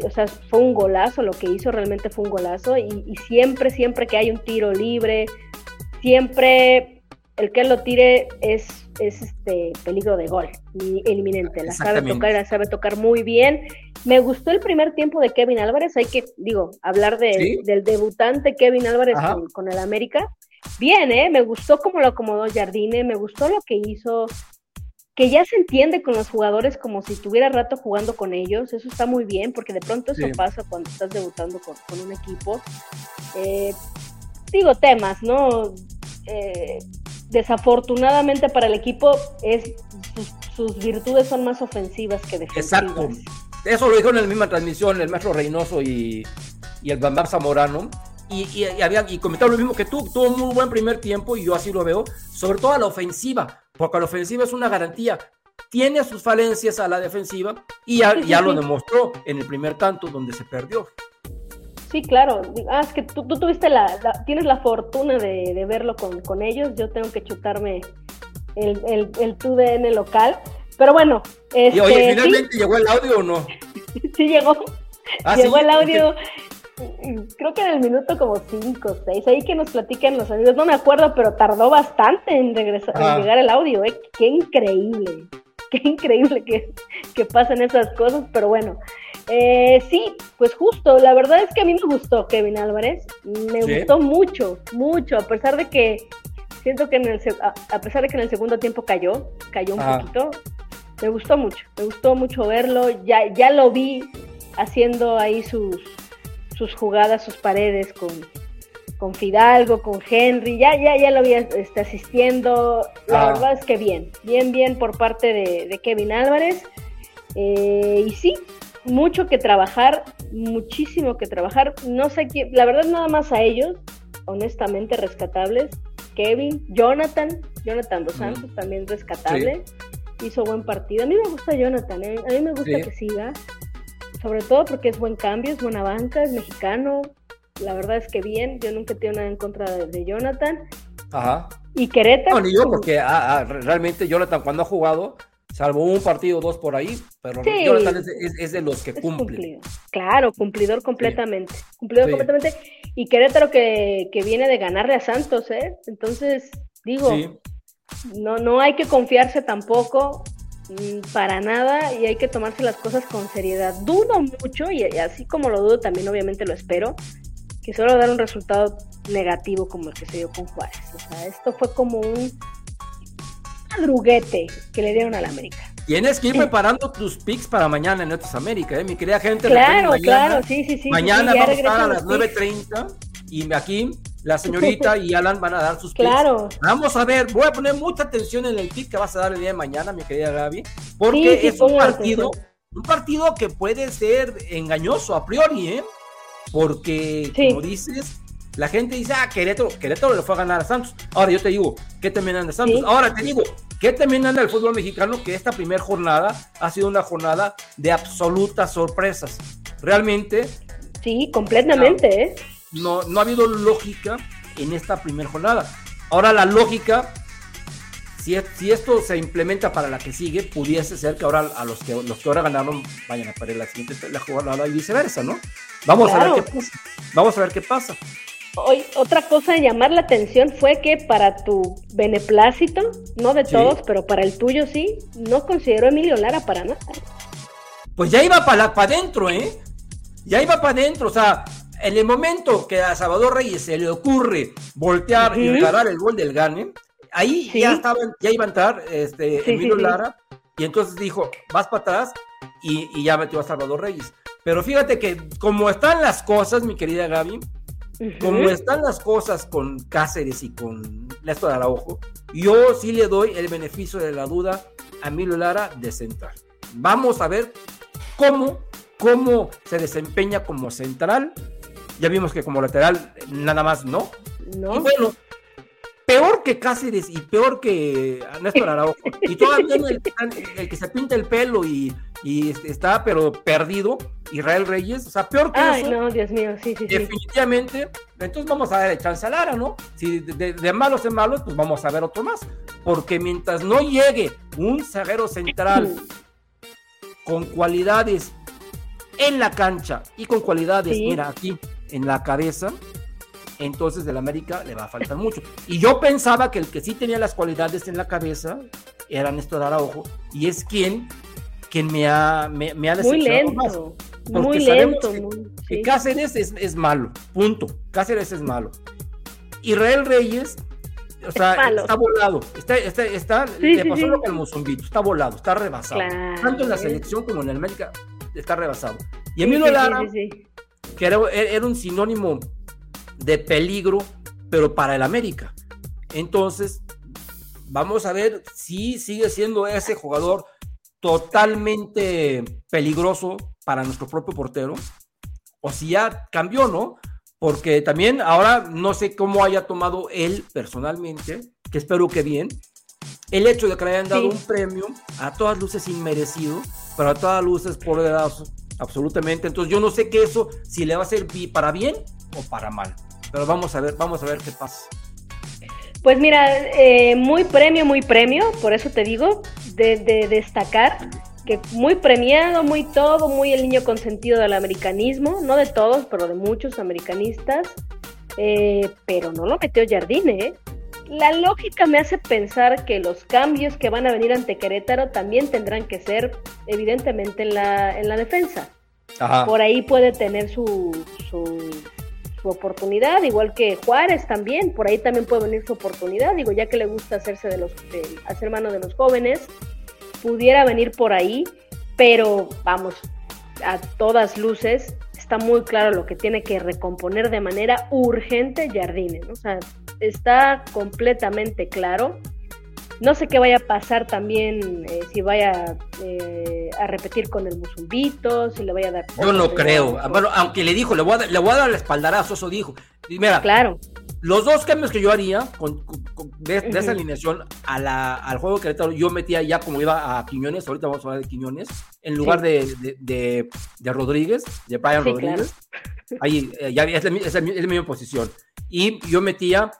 o sea, fue un golazo. Lo que hizo realmente fue un golazo. Y, y siempre, siempre que hay un tiro libre, siempre el que lo tire es, es este peligro de gol, inminente. La sabe tocar, la sabe tocar muy bien. Me gustó el primer tiempo de Kevin Álvarez, hay que, digo, hablar de, del debutante Kevin Álvarez con, el América. Bien, ¿eh? Me gustó cómo lo acomodó Jardine, me gustó lo que hizo, que ya se entiende con los jugadores como si tuviera rato jugando con ellos, eso está muy bien, porque de pronto eso pasa cuando estás debutando con, un equipo. Eh, digo, temas, ¿no? Eh, desafortunadamente para el equipo es sus, virtudes son más ofensivas que defensivas. Exacto. Eso lo dijo en la misma transmisión el maestro Reynoso y, el Bambam Zamorano. Y, y, había, y comentaron lo mismo que tú, tuvo un muy buen primer tiempo y yo así lo veo, sobre todo a la ofensiva, porque la ofensiva es una garantía. Tiene sus falencias a la defensiva y ya, ya lo demostró en el primer tanto donde se perdió. Sí, claro. Ah, es que tú, tuviste la, tienes la fortuna de, verlo con, ellos. Yo tengo que chutarme el, el, el TUDN local. Pero bueno. Este, y oye, ¿finalmente llegó el audio o no? sí, llegó. Ah, llegó el audio. Creo que en el minuto como 5 o 6. Ahí que nos platican los amigos. No me acuerdo, pero tardó bastante en, regresar, en llegar el audio. ¿eh? Qué increíble. Qué increíble que, que pasen esas cosas. Pero bueno. Eh, sí, pues justo, la verdad es que a mí me gustó Kevin Álvarez, me gustó mucho, mucho, a pesar de que siento que en el a pesar de que en el segundo tiempo cayó, cayó un poquito, me gustó mucho, me gustó mucho verlo, ya, ya lo vi haciendo ahí sus, sus jugadas, sus paredes con, con Fidalgo, con Henry, ya, ya, ya lo vi este, asistiendo, la ah. verdad es que bien, bien, bien por parte de, Kevin Álvarez, eh, y sí, mucho que trabajar, muchísimo que trabajar. No sé quién, la verdad nada más a ellos, honestamente rescatables. Kevin, Jonathan, Jonathan Dos Santos también rescatable. Hizo buen partido. A mí me gusta Jonathan, ¿eh? a mí me gusta que siga. Sobre todo porque es buen cambio, es buena banca, es mexicano. La verdad es que bien, yo nunca tengo nada en contra de, Jonathan. Ajá. Y Querétaro. No, ni yo, porque ah, ah, realmente Jonathan cuando ha jugado salvo un partido o dos por ahí, pero Jonathan es, de los que cumple. Claro, cumplidor completamente, cumplidor completamente, y Querétaro que, que, viene de ganarle a Santos, ¿eh? Entonces, digo, no, no hay que confiarse tampoco para nada y hay que tomarse las cosas con seriedad. Dudo mucho, y así como lo dudo, también obviamente lo espero, que solo dar un resultado negativo como el que se dio con Juárez. O sea, esto fue como un madruguete que le dieron a la América. Tienes que ir preparando tus picks para mañana en Otros América, ¿eh? mi querida gente. Claro, claro, sí, sí, sí. Mañana vamos a estar a las 9.30 y aquí la señorita y Alan van a dar sus picks. Claro. Vamos a ver, voy a poner mucha atención en el pick que vas a dar el día de mañana, mi querida Gaby, porque es un partido, un partido que puede ser engañoso a priori, ¿eh? Porque, como dices, la gente dice, ah, Querétaro, Querétaro le fue a ganar a Santos. Ahora yo te digo, ¿qué terminan de Santos? Ahora te digo, que también anda el fútbol mexicano, que esta primera jornada ha sido una jornada de absolutas sorpresas. Realmente. Sí, completamente, ¿eh? No, no ha habido lógica en esta primera jornada. Ahora la lógica, si, si, esto se implementa para la que sigue, pudiese ser que ahora a los que los que ahora ganaron vayan a perder la siguiente la jornada y viceversa, ¿no? Vamos a ver qué pasa. Vamos a ver qué pasa. Hoy, otra cosa de llamar la atención fue que para tu beneplácito, no de todos, pero para el tuyo sí, no consideró Emilio Lara para nada. Pues ya iba para adentro, ¿eh? Ya iba para adentro, o sea, en el momento que a Salvador Reyes se le ocurre voltear y regalar el gol del Gane, ahí ya estaba, ya iba a entrar este, Emilio Lara, y entonces dijo, vas para atrás, y, y, ya metió a Salvador Reyes. Pero fíjate que como están las cosas, mi querida Gaby, como están las cosas con Cáceres y con Néstor Araujo, yo sí le doy el beneficio de la duda a Emilio Lara de central. Vamos a ver cómo, cómo se desempeña como central. Ya vimos que como lateral nada más no. No. Y bueno, peor que Cáceres y peor que Néstor Araujo. Y todavía el, el, que se pinta el pelo y, y, está pero perdido, Israel Reyes, o sea, peor que Ay, eso. no, Dios mío, sí, sí, Definitivamente, sí. entonces vamos a darle chance a Lara, ¿no? Si de, de, de, malos en malos, pues vamos a ver otro más. Porque mientras no llegue un zaguero central con cualidades en la cancha y con cualidades, sí. mira, aquí en la cabeza, entonces del América le va a faltar mucho. Y yo pensaba que el que sí tenía las cualidades en la cabeza era Néstor Araujo, y es quien, quien me ha, me, me ha Muy lento, más. muy lento. Que, muy, que. Cáceres es, es, malo, punto. Cáceres es malo. Israel Reyes, o sea, está volado, está, está, está Sí, le sí, pasó lo que al Mozumbito, está volado, está rebasado. Claro. Tanto en la selección como en el América está rebasado. Y Emilio Lara. Que era, era un sinónimo de peligro, pero para el América. Entonces, vamos a ver si sigue siendo ese jugador totalmente peligroso para nuestro propio portero, o si ya cambió, ¿no? Porque también ahora no sé cómo haya tomado él personalmente, que espero que bien, el hecho de que le hayan dado Sí. un premio a todas luces inmerecido, pero a todas luces por absolutamente. Entonces yo no sé qué eso, si le va a servir para bien o para mal. Pero vamos a ver, vamos a ver qué pasa. Pues mira, eh, muy premio, muy premio, por eso te digo, de, de destacar que muy premiado, muy todo, muy el niño consentido del americanismo, no de todos, pero de muchos americanistas, eh, pero no lo metió Jardine, ¿eh? La lógica me hace pensar que los cambios que van a venir ante Querétaro también tendrán que ser, evidentemente, en la, en la defensa. Ajá. Por ahí puede tener su, su, su, oportunidad, igual que Juárez también, por ahí también puede venir su oportunidad, digo, ya que le gusta hacerse de los, de, hacer mano de los jóvenes, pudiera venir por ahí, pero vamos, a todas luces, está muy claro lo que tiene que recomponer de manera urgente Jardine, ¿no? O sea, está completamente claro. No sé qué vaya a pasar también, eh, si vaya eh, a repetir con el Musumbito, si le vaya a dar... Yo no creo. Bueno, aunque le dijo, le voy a, le voy a dar el espaldarazo, eso dijo. Y mira, Claro, los dos cambios que yo haría con, de, de esa alineación a la- al juego de Querétaro, yo metía ya como iba a Quiñones, ahorita vamos a hablar de Quiñones, en lugar Sí. de, de, Rodríguez, de Brian Sí, Rodríguez. Ahí eh, ya es la, mi- es la mi- es la misma posición. Y yo metía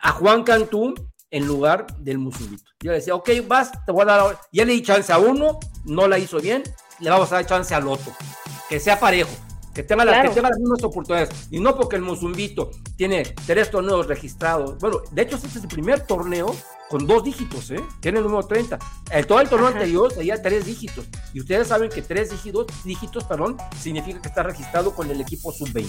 a Juan Cantú en lugar del Musumbito. Yo le decía, ok, vas, te voy a dar. ahora". Ya le di chance a uno, no la hizo bien, le vamos a dar chance al otro. Que sea parejo, que tenga, que tenga las mismas oportunidades. Y no porque el Musumbito tiene tres torneos registrados. Bueno, de hecho, este es el primer torneo con dos dígitos, ¿eh? Tiene el número 30. El, todo el torneo Ajá. anterior tenía tres dígitos. Y ustedes saben que tres dígitos, dígitos perdón, significa que está registrado con el equipo sub-20.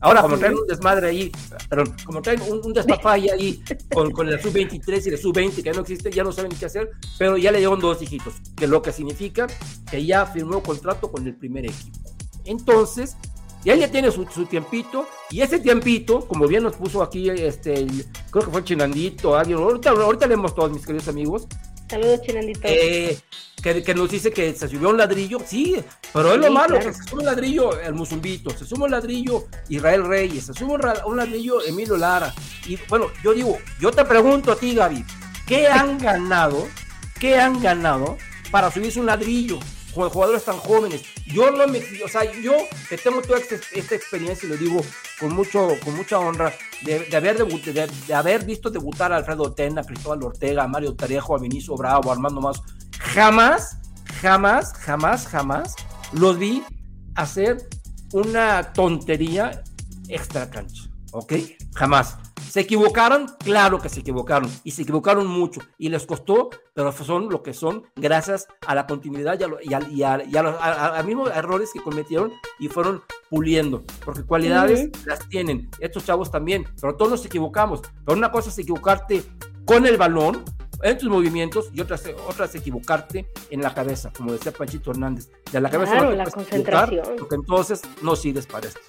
Ahora, como traen un desmadre ahí, perdón, como traen un, un despapalle ahí con, con el sub-23 y el sub-20 que ya no existe, ya no saben qué hacer, pero ya le dieron dos dígitos, que lo que significa que ya firmó contrato con el primer equipo. Entonces, ya ya tiene su, su tiempito, y ese tiempito, como bien nos puso aquí, este, creo que fue Chinandito, alguien, ahorita, ahorita leemos todos, mis queridos amigos, saludos Chinandito. eh, que, que nos dice que se subió un ladrillo, sí, pero es lo Sí, malo, claro. que se sube un ladrillo el Musumbito, se sube un ladrillo Israel Reyes, se sube un ladrillo Emilio Lara. Y bueno, yo digo, yo te pregunto a ti, Gaby, ¿qué han ganado ¿qué han ganado para subirse un ladrillo? Jugadores tan jóvenes. Yo no me, o sea, yo que tengo toda esta, esta experiencia y lo digo con mucho, con mucha honra, de, de haber debut, de, de, haber visto debutar a Alfredo Tena, a Cristóbal Ortega, a Mario Tarejo, a Vinicio Bravo, a Armando Más. Jamás, jamás, jamás, jamás los vi hacer una tontería extra cancha. ¿Ok? Jamás. ¿Se equivocaron? Claro que se equivocaron. Y se equivocaron mucho. Y les costó, pero son lo que son gracias a la continuidad y a, lo, y a, y a, y a los mismos errores que cometieron y fueron puliendo. Porque cualidades uh -huh. las tienen. Estos chavos también. Pero todos nos equivocamos. Pero una cosa es equivocarte con el balón, en tus movimientos y otras, otras equivocarte en la cabeza, como decía Panchito Hernández. De la cabeza claro, no la concentración. Porque entonces no sirves para esto.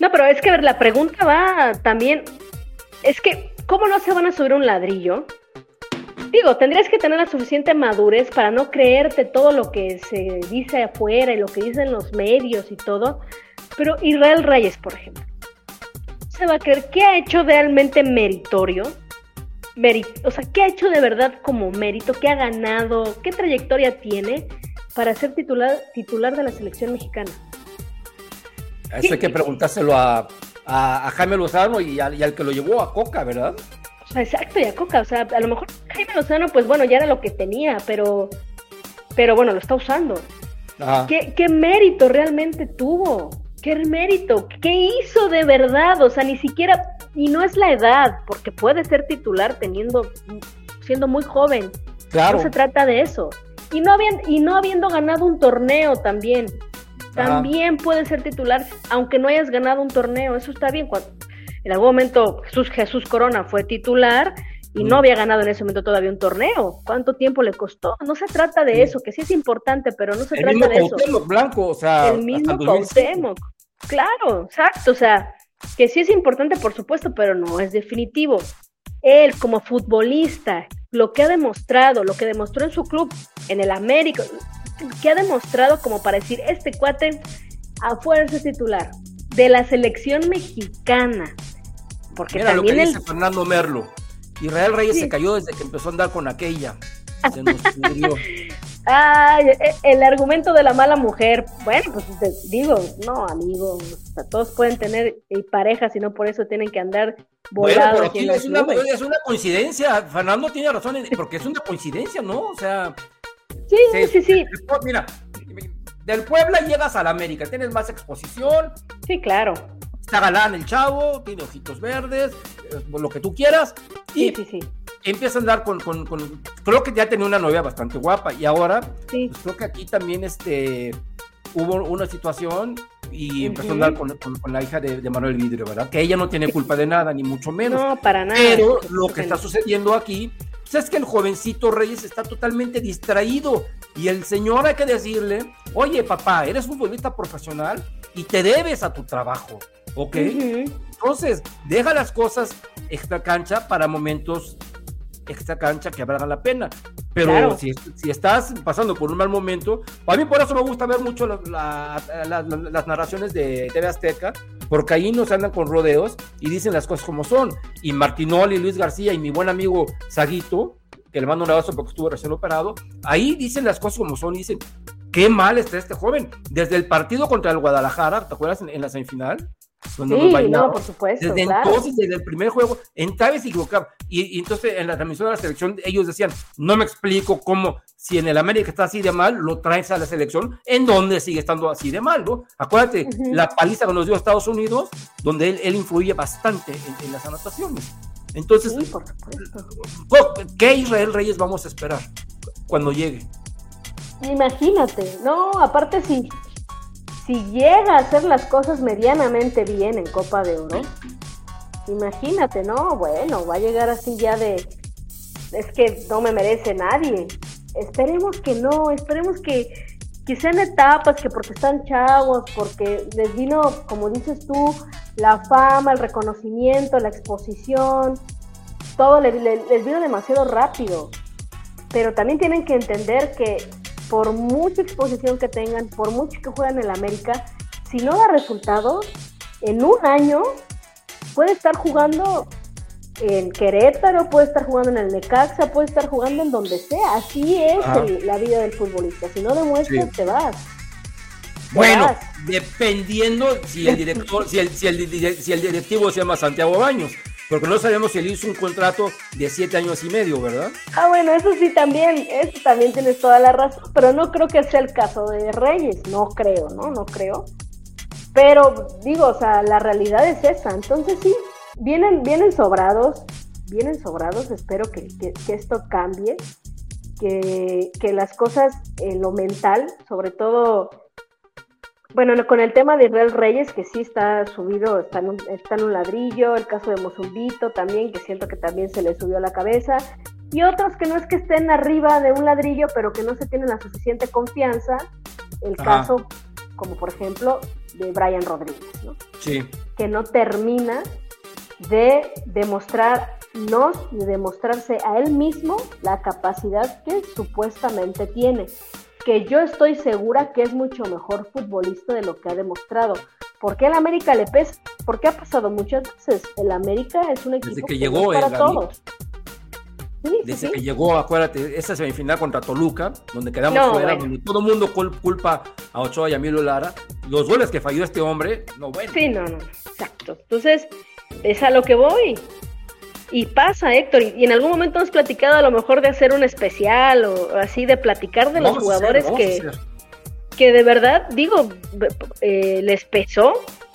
No, pero es que a ver, la pregunta va también, es que, ¿cómo no se van a subir un ladrillo? Digo, tendrías que tener la suficiente madurez para no creerte todo lo que se dice afuera y lo que dicen los medios y todo. Pero Israel Reyes, por ejemplo, se va a creer qué ha hecho realmente meritorio. Merit o sea, ¿qué ha hecho de verdad como mérito? ¿Qué ha ganado? ¿Qué trayectoria tiene para ser titular, titular de la selección mexicana? Eso hay que preguntárselo a, a, a Jaime Lozano y al, y al, que lo llevó a Coca, ¿verdad? Exacto, y a Coca. O sea, a lo mejor Jaime Lozano, pues bueno, ya era lo que tenía, pero, pero bueno, lo está usando. ¿Qué, ¿Qué, mérito realmente tuvo? ¿Qué mérito? ¿Qué hizo de verdad? O sea, ni siquiera, y no es la edad, porque puede ser titular teniendo, siendo muy joven. Claro. No se trata de eso. Y no, habían, y no habiendo ganado un torneo también. También Ajá. puede ser titular, aunque no hayas ganado un torneo. Eso está bien. Cuando, en algún momento Jesús, Jesús Corona fue titular y mm. no había ganado en ese momento todavía un torneo. ¿Cuánto tiempo le costó? No se trata de eso, que sí es importante, pero no se el trata mismo de Cuauhtémoc eso. Blanco, o sea, el mismo Cuauhtémoc. Claro, exacto. O sea, que sí es importante, por supuesto, pero no es definitivo. Él, como futbolista, lo que ha demostrado, lo que demostró en su club, en el América, que ha demostrado como para decir, este cuate afuera es titular de la selección mexicana. Porque Mira también lo que el... dice Fernando Merlo. Israel Reyes sí. se cayó desde que empezó a andar con aquella. Se nos murió. Ay, el argumento de la mala mujer. Bueno, pues te digo, no, amigo. O sea, todos pueden tener parejas y no por eso tienen que andar volados. Bueno, pero aquí es, una, es una coincidencia. Fernando tiene razón, porque es una coincidencia, ¿no? O sea, Sí, sí, sí. Mira, del Puebla llegas al América, tienes más exposición. Sí, claro. Está galán el chavo, tiene ojitos verdes, eh, lo que tú quieras. Y sí, sí, sí. empieza a andar con, con, con, Creo que ya tenía una novia bastante guapa y ahora, sí. pues creo que aquí también este, hubo una situación y uh -huh. empezó a andar con, con, con la hija de, de, Manuel Vidrio, ¿verdad? Que ella no tiene culpa de nada, ni mucho menos. No, para nada. Pero lo que está sucediendo aquí es que el jovencito Reyes está totalmente distraído y el señor hay que decirle, oye papá, eres un futbolista profesional y te debes a tu trabajo, ¿ok? Uh -huh. Entonces, deja las cosas extra cancha para momentos extra cancha que valgan la pena. Pero claro. si, si, estás pasando por un mal momento, a mí por eso me gusta ver mucho la, la, la, las narraciones de TV Azteca, porque ahí nos andan con rodeos y dicen las cosas como son. Y Martinoli, Luis García y mi buen amigo Saguito, que le mando un abrazo porque estuvo recién operado, ahí dicen las cosas como son y dicen, qué mal está este joven. Desde el partido contra el Guadalajara, ¿te acuerdas en, en la semifinal? Donde sí, no, por supuesto. Desde claro. entonces, desde el primer juego, entraba y se equivocaba. Y, y, entonces en la transmisión de la selección, ellos decían: No me explico cómo, si en el América está así de mal, lo traes a la selección, en donde sigue estando así de mal, ¿no? Acuérdate, uh -huh. la paliza que nos dio Estados Unidos, donde él, él influye bastante en, en, las anotaciones. Entonces, sí, por. ¿qué Israel Reyes vamos a esperar cuando llegue? Imagínate, no, aparte si si llega a hacer las cosas medianamente bien en Copa de Oro, imagínate, ¿no? Bueno, va a llegar así ya de, es que no me merece nadie. Esperemos que no, esperemos que, que sean etapas, que porque están chavos, porque les vino, como dices tú, la fama, el reconocimiento, la exposición, todo les, les vino demasiado rápido. Pero también tienen que entender que por mucha exposición que tengan, por mucho que jueguen en el América, si no da resultados, en un año puede estar jugando en Querétaro, puede estar jugando en el Necaxa, puede estar jugando en donde sea. Así es la vida del futbolista. Si no demuestras, te vas. bueno, dependiendo si el director, si el, si el, si el directivo se llama Santiago Baños. Porque no sabemos si él hizo un contrato de siete años y medio, ¿verdad? Ah, bueno, eso sí también, eso también tienes toda la razón, pero no creo que sea el caso de Reyes, no creo, ¿no? No creo. Pero digo, o sea, la realidad es esa, entonces sí, vienen, vienen sobrados, vienen sobrados, espero que, esto cambie, que, que, las cosas en lo mental, sobre todo bueno, con el tema de Israel Reyes, que sí está subido, está en, un, está en un ladrillo, el caso de Mozumbito también, que siento que también se le subió a la cabeza, y otros que no es que estén arriba de un ladrillo, pero que no se tienen la suficiente confianza, el caso, como por ejemplo, de Brian Rodríguez, ¿no? Sí. Que no termina de demostrarnos y demostrarse a él mismo la capacidad que supuestamente tiene que yo estoy segura que es mucho mejor futbolista de lo que ha demostrado. ¿Por qué el América le pesa? Porque ha pasado muchas veces. El América es un equipo Desde que, llegó para todos. Desde que llegó, acuérdate, esa semifinal contra Toluca, donde quedamos fuera, donde todo el mundo culpa a Ochoa y a Milo Lara, los goles que falló este hombre, no bueno. Sí, no, no, exacto. Entonces, es a lo que voy. Y pasa, Héctor, y, en algún momento hemos platicado a lo mejor de hacer un especial o así, de platicar de los jugadores que, que de verdad, digo, eh, les pesó,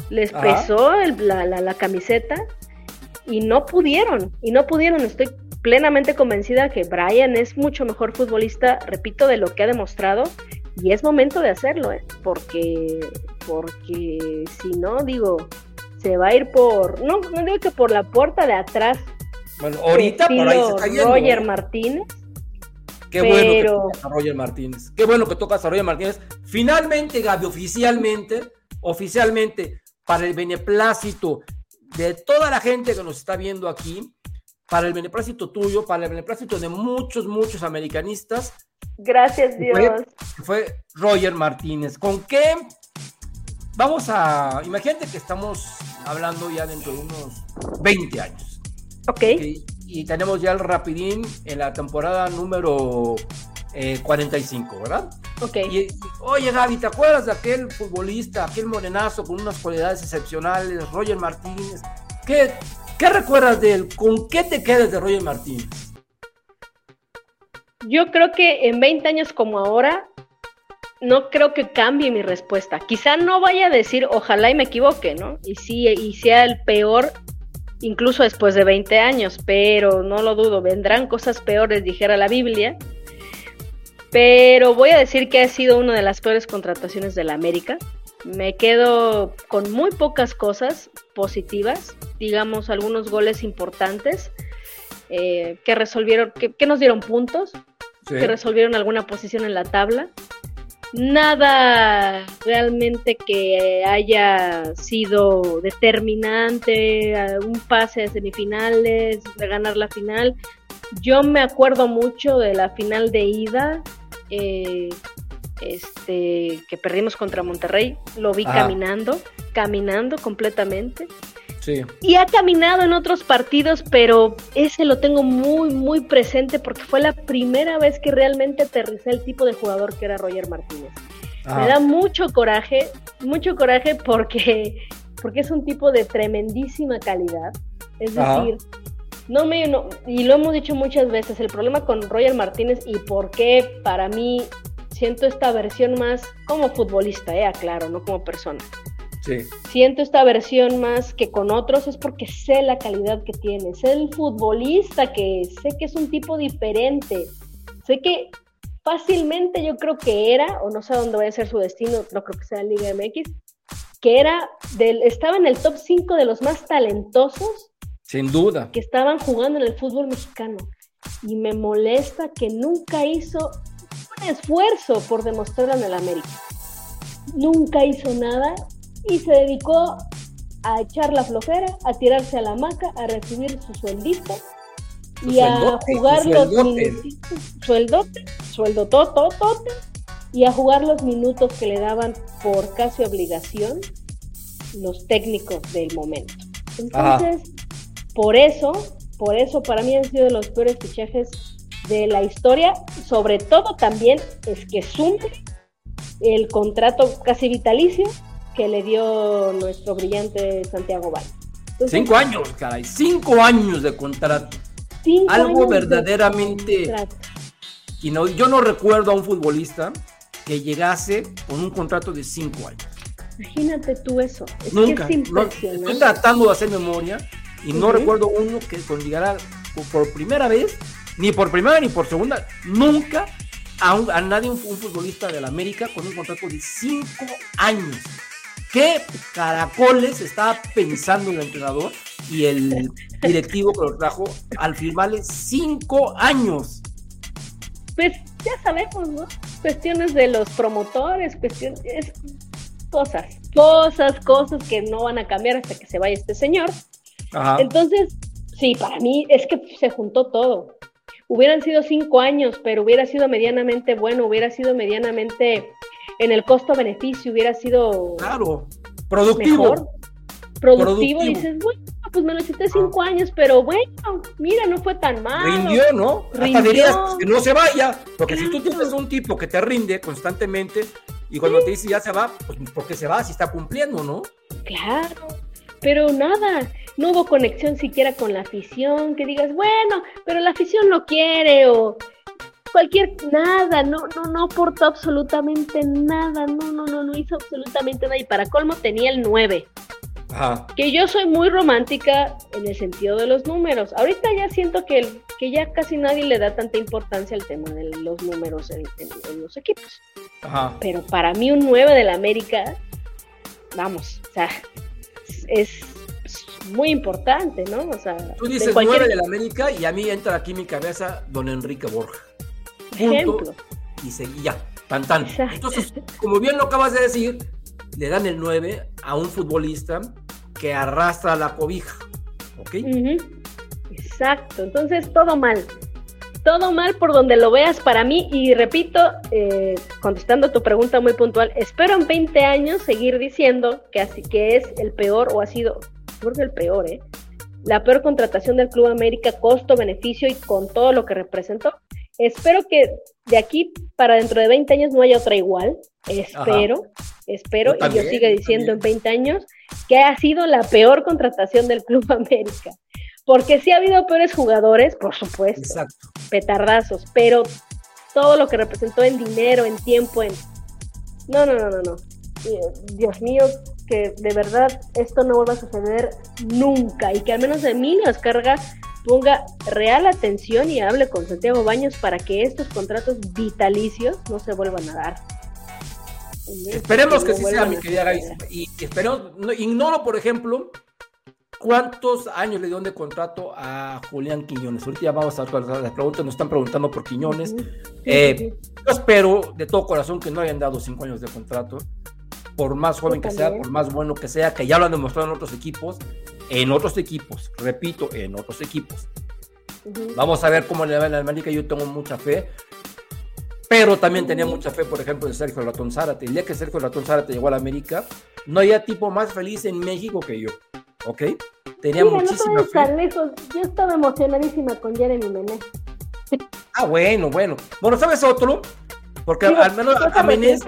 les pesó la, la, camiseta y no pudieron, y no pudieron. Estoy plenamente convencida que Brian es mucho mejor futbolista, repito, de lo que ha demostrado, y es momento de hacerlo, ¿eh? porque, porque si no, digo, se va a ir por, no, no digo que por la puerta de atrás, bueno, ahorita por ahí se está yendo. Roger Martínez. Qué bueno que tocas a Roger Martínez. Qué bueno que tocas a Roger Martínez. Finalmente, Gaby, oficialmente, oficialmente, para el beneplácito de toda la gente que nos está viendo aquí, para el beneplácito tuyo, para el beneplácito de muchos, muchos americanistas. Gracias, Dios. Fue, fue Roger Martínez. ¿Con qué? Vamos a. Imagínate que estamos hablando ya dentro de unos 20 años. Ok. Y tenemos ya el rapidín en la temporada número 45, eh, ¿verdad? Ok. Y, oye, Gaby, ¿te acuerdas de aquel futbolista, aquel morenazo con unas cualidades excepcionales, Roger Martínez? ¿Qué, qué recuerdas de él? ¿Con qué te quedas de Roger Martínez? Yo creo que en 20 años como ahora, no creo que cambie mi respuesta. Quizá no vaya a decir, ojalá y me equivoque, ¿no? Y sí, y sea el peor incluso después de 20 años, pero no lo dudo, vendrán cosas peores, dijera la Biblia. Pero voy a decir que ha sido una de las peores contrataciones de la América. Me quedo con muy pocas cosas positivas, digamos algunos goles importantes eh, que resolvieron, que, nos dieron puntos, que resolvieron alguna posición en la tabla nada realmente que haya sido determinante, un pase a semifinales, de ganar la final. Yo me acuerdo mucho de la final de ida, eh, este, que perdimos contra Monterrey, lo vi caminando, caminando completamente. Y ha caminado en otros partidos, pero ese lo tengo muy, muy presente porque fue la primera vez que realmente aterricé el tipo de jugador que era Roger Martínez. Me da mucho coraje, mucho coraje porque, porque es un tipo de tremendísima calidad. Es decir, no me, y lo hemos dicho muchas veces, el problema con Roger Martínez y por qué para mí siento esta versión más como futbolista, eh, aclaro, no como persona Siento esta versión más que con otros es porque sé la calidad que tiene, sé el futbolista que sé que es un tipo diferente, sé que fácilmente yo creo que era, o no sé dónde va a ser su destino, no creo que sea Liga MX, que era del, estaba en el top 5 de los más talentosos. Sin duda. Que estaban jugando en el fútbol mexicano. Y me molesta que nunca hizo un esfuerzo por demostrarlo en el América. Nunca hizo nada y se dedicó a echar la flojera, a tirarse a la hamaca, a recibir su sueldito y a jugar los minutitos, sueldote, sueldo y a jugar los minutos que le daban por casi obligación los técnicos del momento. Entonces, por eso Por eso para mí han sido los peores fichajes de la historia, sobre todo también es que sume el contrato casi vitalicio que le dio nuestro brillante Santiago Valle. cinco años, caray, cinco años de contrato. Algo verdaderamente... Y no, yo no recuerdo a un futbolista que llegase con un contrato de cinco años. Imagínate tú eso. Nunca. estoy tratando de hacer memoria y no recuerdo uno que con llegara por primera vez, ni por primera ni por segunda, nunca a, a nadie, un, futbolista de la América con un contrato de cinco años. ¿Qué caracoles estaba pensando el entrenador y el directivo que lo trajo al firmarle cinco años? Pues ya sabemos, ¿no? Cuestiones de los promotores, cuestiones, cosas, cosas, cosas que no van a cambiar hasta que se vaya este señor. Entonces, sí, para mí es que se juntó todo. Hubieran sido cinco años, pero hubiera sido medianamente bueno, hubiera sido medianamente en el costo-beneficio, hubiera sido. Claro, productivo. Productivo, dices, bueno, pues me lo hiciste cinco años, pero bueno, mira, no fue tan mal. Rindió, ¿no? Hasta dirías que no se vaya, porque si tú tienes un tipo que te rinde constantemente y cuando te dice ya se va, pues porque se va si está cumpliendo, ¿no? Claro, pero nada, no hubo conexión siquiera con la afición, que digas, bueno, pero la afición no quiere o cualquier nada, no, no, no aportó absolutamente nada, no, no, no, no hizo absolutamente nada y para colmo tenía el 9. Ajá. Que yo soy muy romántica en el sentido de los números. Ahorita ya siento que, que ya casi nadie le da tanta importancia al tema de los números en, los equipos. Ajá. Pero para mí un 9 de la América, vamos, o sea, es muy importante, ¿no? O sea, tú dices de 9 de la América y a mí entra aquí en mi cabeza don Enrique Borja. Ejemplo. Y seguía, tan tan. Entonces, como bien lo acabas de decir, le dan el 9 a un futbolista que arrastra la cobija. ¿Ok? Exacto. Entonces, todo mal. Todo mal por donde lo veas para mí. Y repito, eh, contestando tu pregunta muy puntual, espero en 20 años seguir diciendo que así que es el peor o ha sido, creo que el peor, ¿eh? La peor contratación del Club América, costo, beneficio y con todo lo que representó. Espero que de aquí para dentro de 20 años no haya otra igual. Espero, espero, y yo siga diciendo en 20 años que ha sido la peor contratación del Club América. Porque sí ha habido peores jugadores, por supuesto, Exacto. petardazos, pero todo lo que representó en dinero, en tiempo, en... No, no, no, no, no. Dios mío, que de verdad esto no vuelva a suceder nunca y que al menos Emilio Escarga ponga real atención y hable con Santiago Baños para que estos contratos vitalicios no se vuelvan a dar. Esperemos que, sí sea, mi querida Gaby. Y esperemos, no, ignoro, por ejemplo, cuántos años le dio de contrato a Julián Quiñones. Ahorita ya vamos a las preguntas, nos están preguntando por Quiñones. Eh, yo espero de todo corazón que no hayan dado cinco años de contrato por más joven que sea, por más bueno que sea, que ya lo han demostrado en otros equipos, en otros equipos, repito, en otros equipos. Vamos a ver cómo le va en la América, yo tengo mucha fe, pero también tenía mucha fe, por ejemplo, en Sergio Latón Zárate. El día que Sergio Latón Zárate llegó a la América, no había tipo más feliz en México que yo, ¿ok? Tenía muchísima fe. Yo estaba emocionadísima con Jeremy Menez. Ah, bueno, bueno. Bueno, ¿sabes otro? Porque al menos a Menez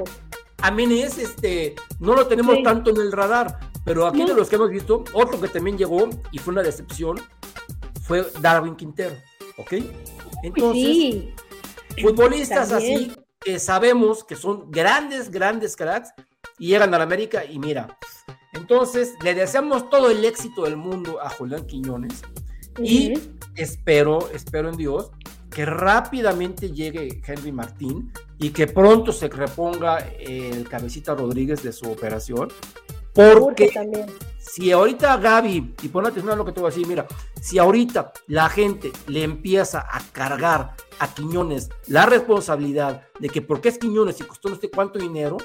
a Menez este, no lo tenemos tanto en el radar, pero aquí de los que hemos visto, otro que también llegó y fue una decepción fue Darwin Quintero, ¿ok? Entonces, futbolistas así que sabemos que son grandes, grandes cracks y llegan a la América y mira, entonces le deseamos todo el éxito del mundo a Julián Quiñones y espero, espero en Dios que rápidamente llegue Henry Martín y que pronto se reponga el cabecita Rodríguez de su operación. Porque si ahorita Gaby, y pon atención a lo que te voy a decir, mira, si ahorita la gente le empieza a cargar a Quiñones la responsabilidad de que por qué es Quiñones y costó no sé cuánto dinero,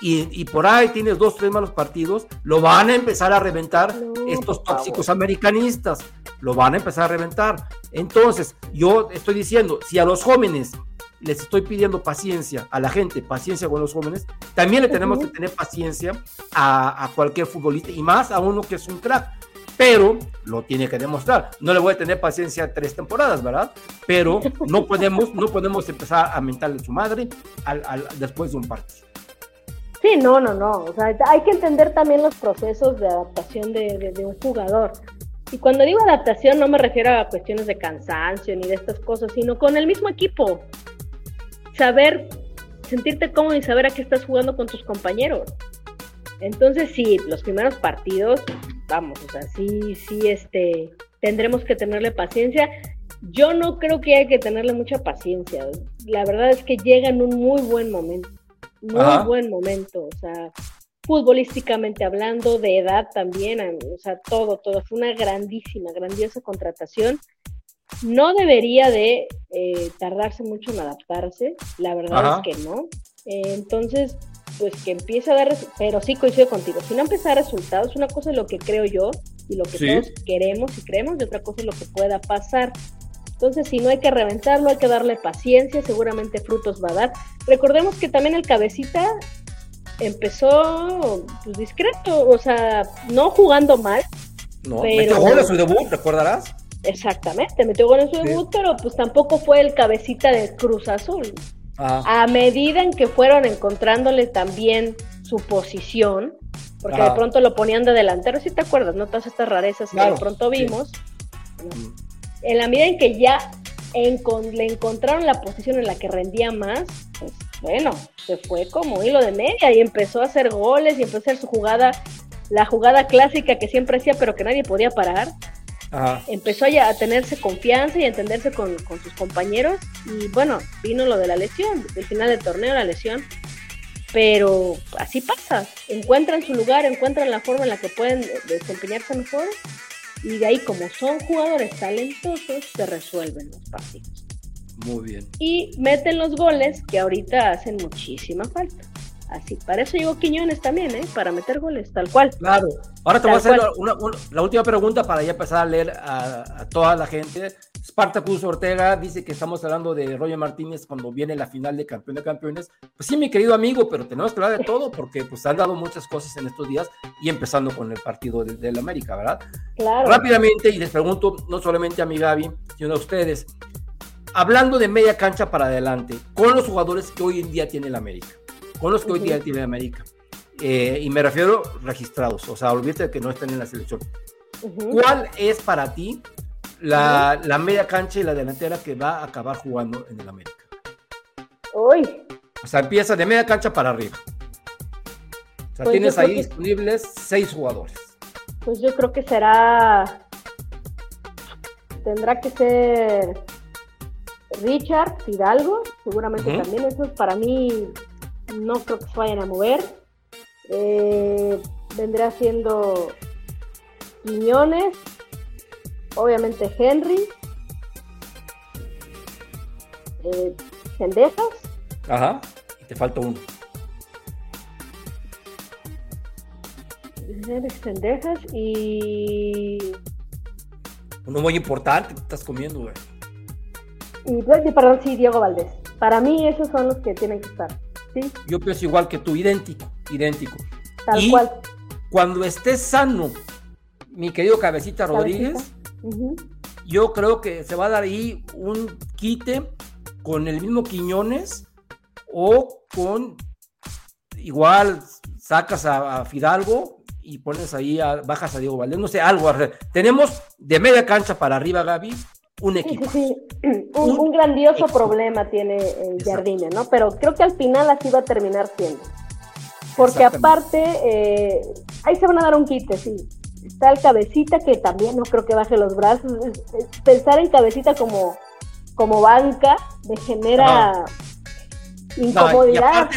y, por ahí tienes dos, tres malos partidos, lo van a empezar a reventar estos tóxicos americanistas, lo van a empezar a reventar. Entonces, yo estoy diciendo, si a los jóvenes les estoy pidiendo paciencia a la gente, paciencia con los jóvenes, también le tenemos que tener paciencia a, cualquier futbolista y más a uno que es un crack. pero lo tiene que demostrar. No le voy a tener paciencia tres temporadas, ¿verdad? Pero no podemos, no podemos empezar a mentarle su madre al, después de un partido. Sí, no, no, no. O sea, hay que entender también los procesos de adaptación de, un jugador. Y cuando digo adaptación no me refiero a cuestiones de cansancio ni de estas cosas, sino con el mismo equipo. Saber, sentirte cómodo y saber a qué estás jugando con tus compañeros. Entonces, sí, los primeros partidos, vamos, o sea, sí, sí, este, tendremos que tenerle paciencia. Yo no creo que haya que tenerle mucha paciencia. La verdad es que llega en un muy buen momento, muy buen momento, o sea, futbolísticamente hablando, de edad también, o sea, todo, todo. Fue una grandísima, grandiosa contratación. No debería de eh, tardarse mucho en adaptarse, la verdad es que no. Eh, entonces, pues que empiece a dar, pero sí coincido contigo, si no empieza a dar resultados, una cosa es lo que creo yo y lo que todos queremos y creemos, y otra cosa es lo que pueda pasar. Entonces, si no hay que reventarlo, hay que darle paciencia, seguramente frutos va a dar. Recordemos que también el cabecita empezó pues, discreto, o sea, no jugando mal. No, pero... metió gol en su debut, ¿recordarás? Exactamente, metió gol en su debut, pero pues tampoco fue el cabecita de Cruz Azul. A medida en que fueron encontrándole también su posición, porque de pronto lo ponían de delantero, si te acuerdas, ¿no? Todas estas rarezas que de pronto vimos. En la medida en que ya le encontraron la posición en la que rendía más, pues bueno, se fue como hilo de media y empezó a hacer goles y empezó a hacer su jugada, la jugada clásica que siempre hacía pero que nadie podía parar. Empezó ya a tenerse confianza y a entenderse con, sus compañeros y bueno, vino lo de la lesión, el final del torneo, la lesión, pero así pasa, encuentran su lugar, encuentran la forma en la que pueden desempeñarse mejor y de ahí como son jugadores talentosos se resuelven los partidos. Muy bien. Y meten los goles que ahorita hacen muchísima falta. Así, para eso llegó Quiñones también, ¿eh? Para meter goles, tal cual. Claro. Ahora te voy a hacer la última pregunta para ya empezar a leer a, toda la gente. Spartacus Ortega dice que estamos hablando de Roger Martínez cuando viene la final de campeón de campeones. Pues sí, mi querido amigo, pero tenemos que hablar de todo porque pues han dado muchas cosas en estos días y empezando con el partido del América, ¿verdad? Claro. Rápidamente, y les pregunto no solamente a mi Gaby, sino a ustedes. Hablando de media cancha para adelante, con los jugadores que hoy en día tiene el América con los que hoy día tiene América. Eh, y me refiero registrados, o sea, olvídate de que no estén en la selección. ¿Cuál es para ti la, la, media cancha y la delantera que va a acabar jugando en el América? Hoy. O sea, empieza de media cancha para arriba. O sea, pues tienes ahí disponibles seis jugadores. Pues yo creo que será. Tendrá que ser Richard Fidalgo, seguramente también. Eso es para mí no creo que se vayan a mover. Eh, vendrá siendo Quiñones, obviamente Henry, eh, Cendejas. Ajá, y te falta uno. Cendejas y. Uno muy importante, te estás comiendo, güey. Y, perdón, sí, Diego Valdés. Para mí, esos son los que tienen que estar. Yo pienso igual que tú, idéntico, idéntico. Tal y cual. Cuando esté sano, mi querido Cabecita Rodríguez, yo creo que se va a dar ahí un quite con el mismo Quiñones o con igual sacas a, Fidalgo y pones ahí, a, bajas a Diego Valdés, no sé, algo. Tenemos de media cancha para arriba, Gaby, un equipo. Un, grandioso problema tiene el Jardine, ¿no? Pero creo que al final así va a terminar siendo. Porque aparte, eh, ahí se van a dar un quite, sí. Está el cabecita que también no creo que baje los brazos. pensar en cabecita como, como banca me genera incomodidad.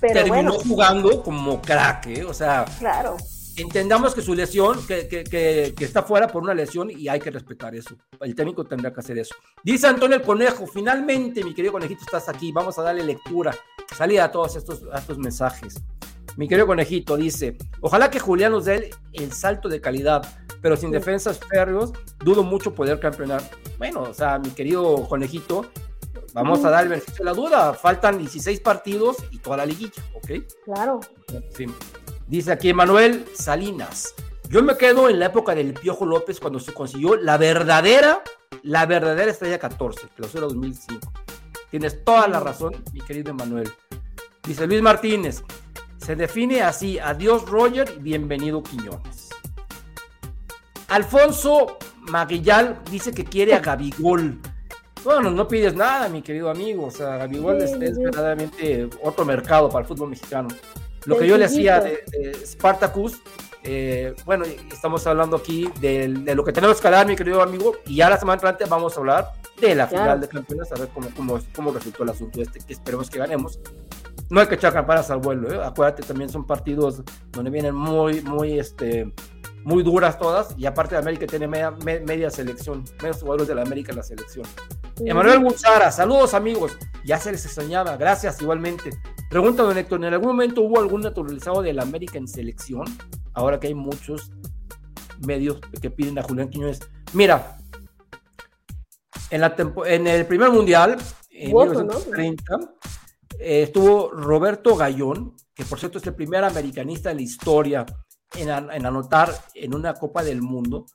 pero terminó jugando como crack, ¿eh? o sea, claro entendamos que su lesión, que, que, que, está fuera por una lesión y hay que respetar eso. El técnico tendrá que hacer eso. Dice Antonio el Conejo, finalmente, mi querido conejito, estás aquí. Vamos a darle lectura, salida a todos estos, estos mensajes. Mi querido conejito dice, ojalá que Julián nos dé el, salto de calidad, pero sin defensas férreos, dudo mucho poder campeonar. Bueno, o sea, mi querido conejito, vamos a dar el beneficio de la duda. Faltan 16 partidos y toda la liguilla, ¿ok? Claro. Sí. Dice aquí Manuel Salinas. Yo me quedo en la época del Piojo López cuando se consiguió la verdadera, la verdadera estrella 14, clausura 2005. Tienes toda la razón, mi querido Emanuel. Dice Luis Martínez, se define así, adiós Roger y bienvenido Quiñones. Alfonso Maguillal dice que quiere a Gabigol. Bueno, no pides nada, mi querido amigo. O sea, Gabigol es, es verdaderamente otro mercado para el fútbol mexicano. Lo que yo le hacía de, de Spartacus, eh, bueno, estamos hablando aquí de, de, lo que tenemos que hablar, mi querido amigo, y ya la semana entrante vamos a hablar de la claro. final de campeones, a ver cómo, cómo, cómo resultó el asunto este, que esperemos que ganemos. No hay que echar campanas al vuelo, ¿eh? acuérdate, también son partidos donde vienen muy, muy, este, muy duras todas, y aparte de América tiene media, media selección, menos jugadores de la América en la selección. Uh-huh. Emanuel Gonzara, saludos amigos, ya se les extrañaba, gracias igualmente. Pregunta, don Héctor, ¿en algún momento hubo algún naturalizado de la América en selección? Ahora que hay muchos medios que piden a Julián Quiñones. Mira, en, la en el primer mundial, en Woto, 1930, ¿no? eh, estuvo Roberto Gallón, que por cierto es el primer americanista en la historia en, en anotar en una Copa del Mundo.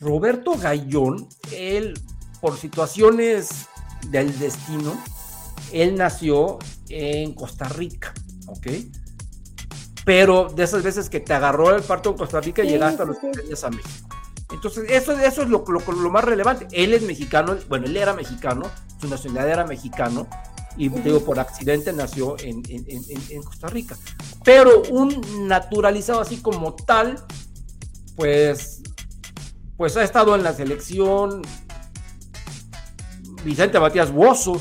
Roberto Gallón, él, por situaciones del destino, él nació en Costa Rica, ¿ok? Pero de esas veces que te agarró el parto en Costa Rica y sí, llegaste a los años a México. Entonces, eso, eso es lo, lo, lo, más relevante. Él es mexicano, bueno, él era mexicano, su nacionalidad era mexicano, y digo, por accidente nació en, en, en, en, Costa Rica. Pero un naturalizado así como tal, pues, pues ha estado en la selección Vicente Matías Bozo,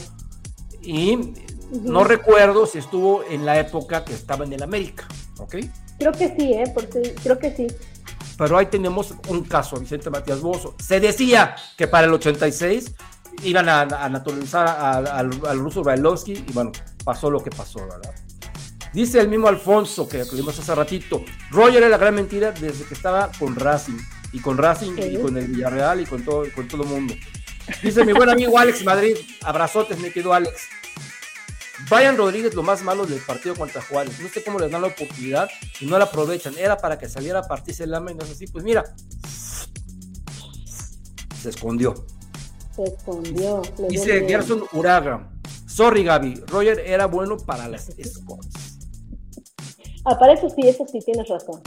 y uh -huh. no recuerdo si estuvo en la época que estaba en el América, ¿ok? Creo que sí, ¿eh? Porque, creo que sí. Pero ahí tenemos un caso, Vicente Matías Bozo. Se decía que para el 86 iban a, a naturalizar al, ruso Bailovsky y bueno, pasó lo que pasó, ¿verdad? Dice el mismo Alfonso, que vimos hace ratito, Roger era la gran mentira desde que estaba con Racing, y con Racing, y con el Villarreal, y con todo, con todo el mundo. Dice mi buen amigo Alex Madrid, abrazotes, me quedo Alex. Brian Rodríguez, lo más malo del partido contra Juárez. No sé cómo les dan la oportunidad y no la aprovechan. Era para que saliera a partirse el alma y no es así. Pues mira, se escondió. Se escondió. Dice Gerson Uraga. Sorry, Gaby. Roger era bueno para las scores. Ah, para eso sí, eso sí, tienes razón.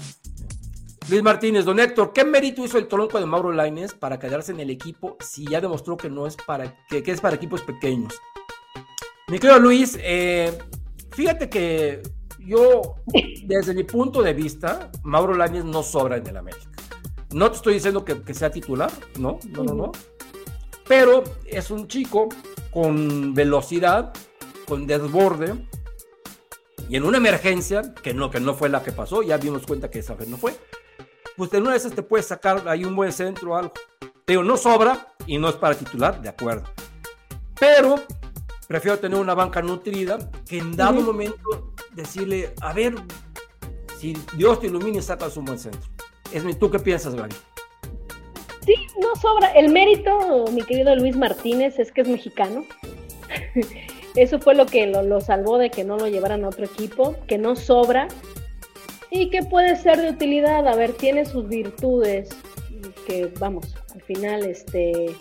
Luis Martínez, don Héctor, ¿qué mérito hizo el tronco de Mauro Laines para quedarse en el equipo si ya demostró que no es para que, que es para equipos pequeños? Mi querido Luis, eh, fíjate que yo, desde mi punto de vista, Mauro Laines no sobra en el América. No te estoy diciendo que, que sea titular, no, no, no, no. Pero es un chico con velocidad, con desborde, y en una emergencia, que no, que no fue la que pasó, ya dimos cuenta que esa vez no fue, pues de una de esas te puedes sacar ahí un buen centro o algo. Pero no sobra y no es para titular, de acuerdo. Pero prefiero tener una banca nutrida que en dado uh -huh. momento decirle, a ver, si Dios te ilumina y sacas un buen centro. Es mi, ¿Tú qué piensas, Gaby? Sí, no sobra. El mérito, mi querido Luis Martínez, es que es mexicano. Eso fue lo que lo, lo, salvó de que no lo llevaran a otro equipo, que no sobra y que puede ser de utilidad. A ver, tiene sus virtudes, que vamos, al final este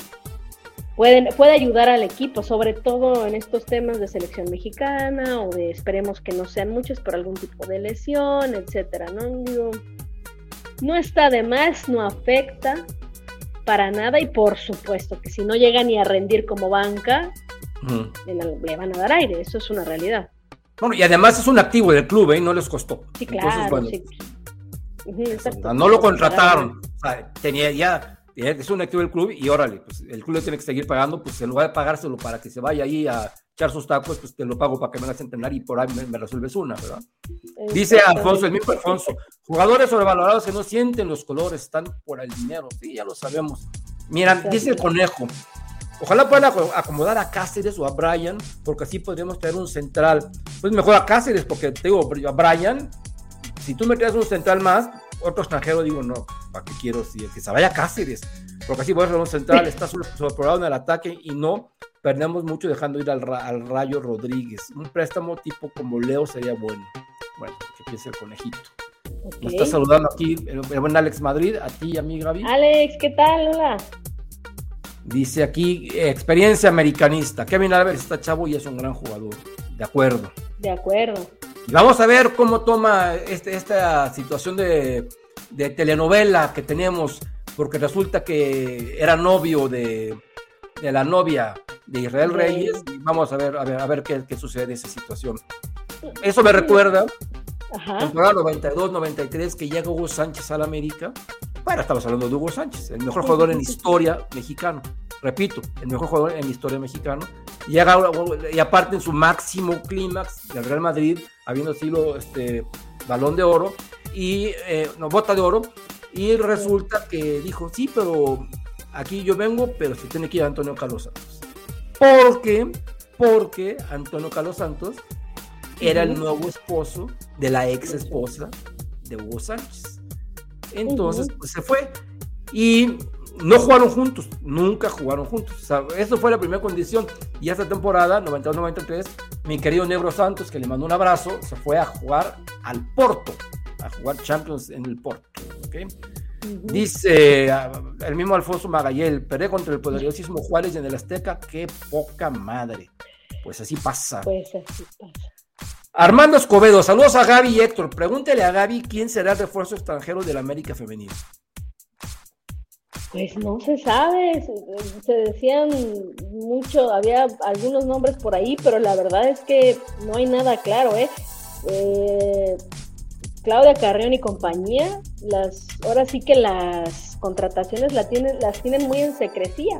pueden, puede ayudar al equipo, sobre todo en estos temas de selección mexicana o de esperemos que no sean muchos por algún tipo de lesión, etcétera, ¿no? Digo, no está de más, no afecta para nada y por supuesto que si no llega ni a rendir como banca, -huh. le van a dar aire, eso es una realidad. Bueno, y además es un activo del club, ¿eh? No les costó. Sí, claro. Entonces, bueno, sí. Uh -huh, no lo contrataron. O sea, tenía ya es un activo del club y órale, pues el club le tiene que seguir pagando, pues en lugar de pagárselo para que se vaya ahí a echar sus tacos, pues te lo pago para que me hagas entrenar y por ahí me, me resuelves una, ¿verdad? Dice Alfonso, el mismo Alfonso, jugadores sobrevalorados que no sienten los colores, están por el dinero, sí, ya lo sabemos. Mira, dice el conejo, Ojalá puedan acomodar a Cáceres o a Brian, porque así podríamos tener un central. Pues mejor a Cáceres, porque te digo, a Brian, si tú me traes un central más, otro extranjero, digo, no, ¿para qué quiero? Si que se vaya Cáceres, porque así voy a un central, está sobreprobado en el ataque y no perdemos mucho dejando ir al, al, Rayo Rodríguez. Un préstamo tipo como Leo sería bueno. Bueno, que piense el conejito. Okay. Nos está saludando aquí el, buen Alex Madrid, a ti y a mí, Gaby. Alex, ¿qué tal? Hola. Dice aquí, experiencia americanista. Kevin Álvarez está chavo y es un gran jugador. De acuerdo. De acuerdo. Vamos a ver cómo toma este, esta situación de, de, telenovela que tenemos, porque resulta que era novio de, de la novia de Israel Reyes. Y vamos a ver, a ver, a ver qué, qué sucede en esa situación. Eso me recuerda Ajá. temporada 92-93 que llega Hugo Sánchez al América. Bueno, estamos hablando de Hugo Sánchez, el mejor jugador en historia mexicano. Repito, el mejor jugador en la historia mexicana. Llega, y aparte en su máximo clímax del Real Madrid, habiendo sido este balón de oro y eh, no, bota de oro. Y resulta que dijo, sí, pero aquí yo vengo, pero se tiene que ir Antonio Carlos Santos. ¿Por qué? Porque Antonio Carlos Santos era el nuevo esposo de la ex esposa de Hugo Sánchez. Entonces, pues se fue. Y no jugaron juntos, nunca jugaron juntos. O sea, eso fue la primera condición. Y esta temporada, 92-93, mi querido Negro Santos, que le mandó un abrazo, se fue a jugar al Porto, a jugar Champions en el Porto. Dice ah, el mismo Alfonso Magallel, peré contra el poderosísimo Juárez en el Azteca, qué poca madre. Pues así pasa. Pues así pasa. Armando Escobedo, saludos a Gaby y Héctor. Pregúntele a Gaby quién será el refuerzo extranjero del América Femenino. Pues no se sabe, se, decían mucho, había algunos nombres por ahí, pero la verdad es que no hay nada claro, ¿eh? eh Claudia Carrión y compañía, las, ahora sí que las contrataciones las tienen muy en secrecía.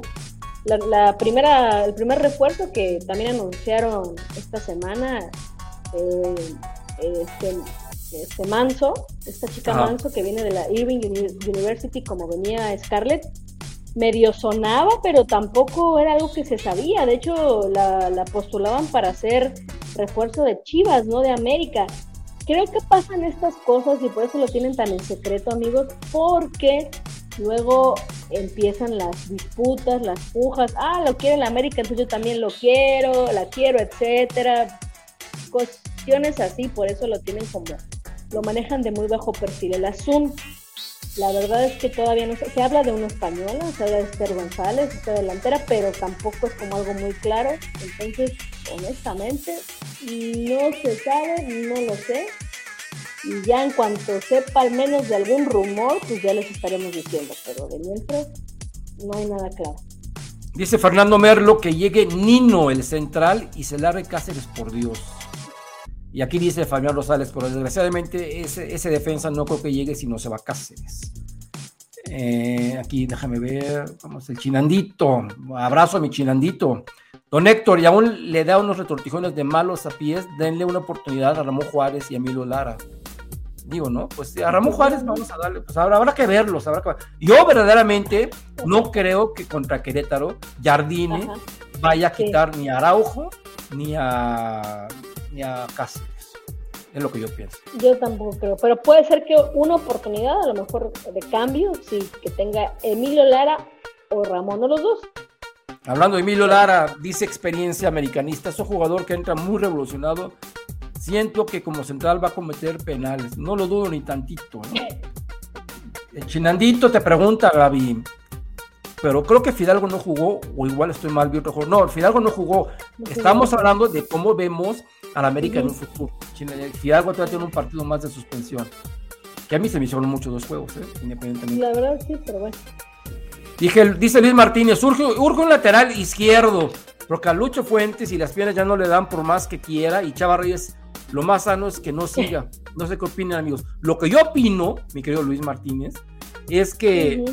La, primera, el primer refuerzo que también anunciaron esta semana eh, este, este, Manso, esta chica Manso que viene de la Irving University como venía Scarlett, medio sonaba, pero tampoco era algo que se sabía. De hecho, la, la, postulaban para hacer refuerzo de Chivas, ¿no? De América. Creo que pasan estas cosas y por eso lo tienen tan en secreto, amigos, porque luego empiezan las disputas, las pujas. Ah, lo quiere la América, entonces yo también lo quiero, la quiero, etcétera cuestiones así, por eso lo tienen como, lo manejan de muy bajo perfil. El Azul, la verdad es que todavía no se, se habla de una española, se habla de Esther González, esta delantera, pero tampoco es como algo muy claro. Entonces, honestamente, no se sabe, no lo sé. Y ya en cuanto sepa al menos de algún rumor, pues ya les estaremos diciendo, pero de mientras no hay nada claro. Dice Fernando Merlo que llegue Nino, el central, y se largue Cáceres, por Dios. Y aquí dice Fabián Rosales, pero desgraciadamente ese, ese defensa no creo que llegue si no se va a Cáceres. Eh, aquí déjame ver, vamos, el chinandito. Abrazo a mi chinandito. Don Héctor, y aún le da unos retortijones de malos a pies, denle una oportunidad a Ramón Juárez y a Milo Lara. Digo, ¿no? Pues a Ramón Juárez vamos a darle, pues habrá, habrá que verlos, habrá que Yo verdaderamente no creo que contra Querétaro Jardine vaya a quitar ni a Araujo ni a ni a Cáceres. Es lo que yo pienso. Yo tampoco creo, pero puede ser que una oportunidad, a lo mejor de cambio, sí, que tenga Emilio Lara o Ramón o los dos. Hablando de Emilio Lara, dice experiencia americanista, es un jugador que entra muy revolucionado. Siento que como central va a cometer penales, no lo dudo ni tantito. El Chinandito te pregunta, Gaby, pero creo que Fidalgo no jugó, o igual estoy mal, bien No, Fidalgo no jugó. Estamos hablando de cómo vemos al América en un futuro. Fidalgo todavía tiene un partido más de suspensión. Que a mí se me hicieron mucho dos juegos, ¿eh? independientemente. La verdad sí, pero bueno. Dije, dice Luis Martínez, urge, urge un lateral izquierdo, porque a Lucho Fuentes y las piernas ya no le dan por más que quiera, y Chava Reyes, lo más sano es que no siga. No sé qué opinan, amigos. Lo que yo opino, mi querido Luis Martínez, es que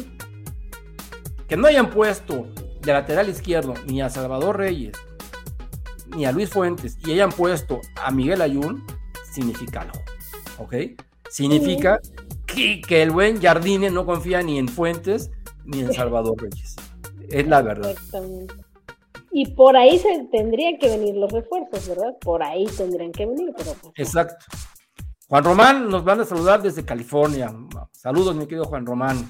que no hayan puesto de lateral izquierdo ni a Salvador Reyes ni a Luis Fuentes y hayan puesto a Miguel Ayun, significa algo. ¿Ok? Significa que, que, el buen Jardine no confía ni en Fuentes ni en Salvador Reyes. Es la verdad. Exactamente. Y por ahí se tendrían que venir los refuerzos, ¿verdad? Por ahí tendrían que venir, pero. Pues, Exacto. Juan Román nos van a saludar desde California. Saludos, mi querido Juan Román.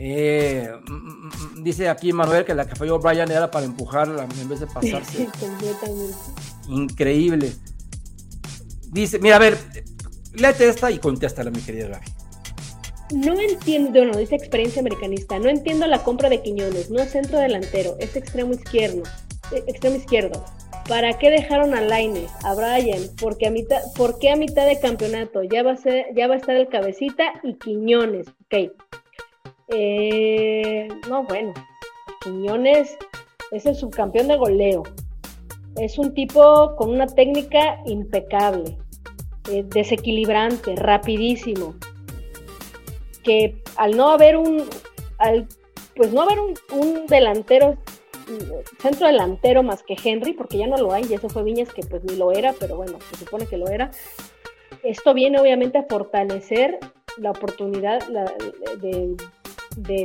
Eh, mm, mm, mm, dice aquí Manuel que la que falló Brian era para empujarla en vez de pasarse. Increíble. Dice, mira, a ver, léete esta y contéstala, mi querida Gaby. No entiendo, no, dice experiencia americanista, no entiendo la compra de Quiñones, no es centro delantero, es extremo izquierdo, eh, extremo izquierdo. ¿Para qué dejaron a Laine, a Brian? Porque a mitad, ¿Por qué a mitad de campeonato? Ya va a ser, ya va a estar el cabecita y Quiñones, ok. Eh, no, bueno, Quiñones es el subcampeón de goleo. Es un tipo con una técnica impecable, eh, desequilibrante, rapidísimo que al no haber un, al, pues no haber un, delantero, centro delantero más que Henry, porque ya no lo hay, y eso fue Viñas que pues ni lo era, pero bueno, se supone que lo era. Esto viene obviamente a fortalecer la oportunidad de,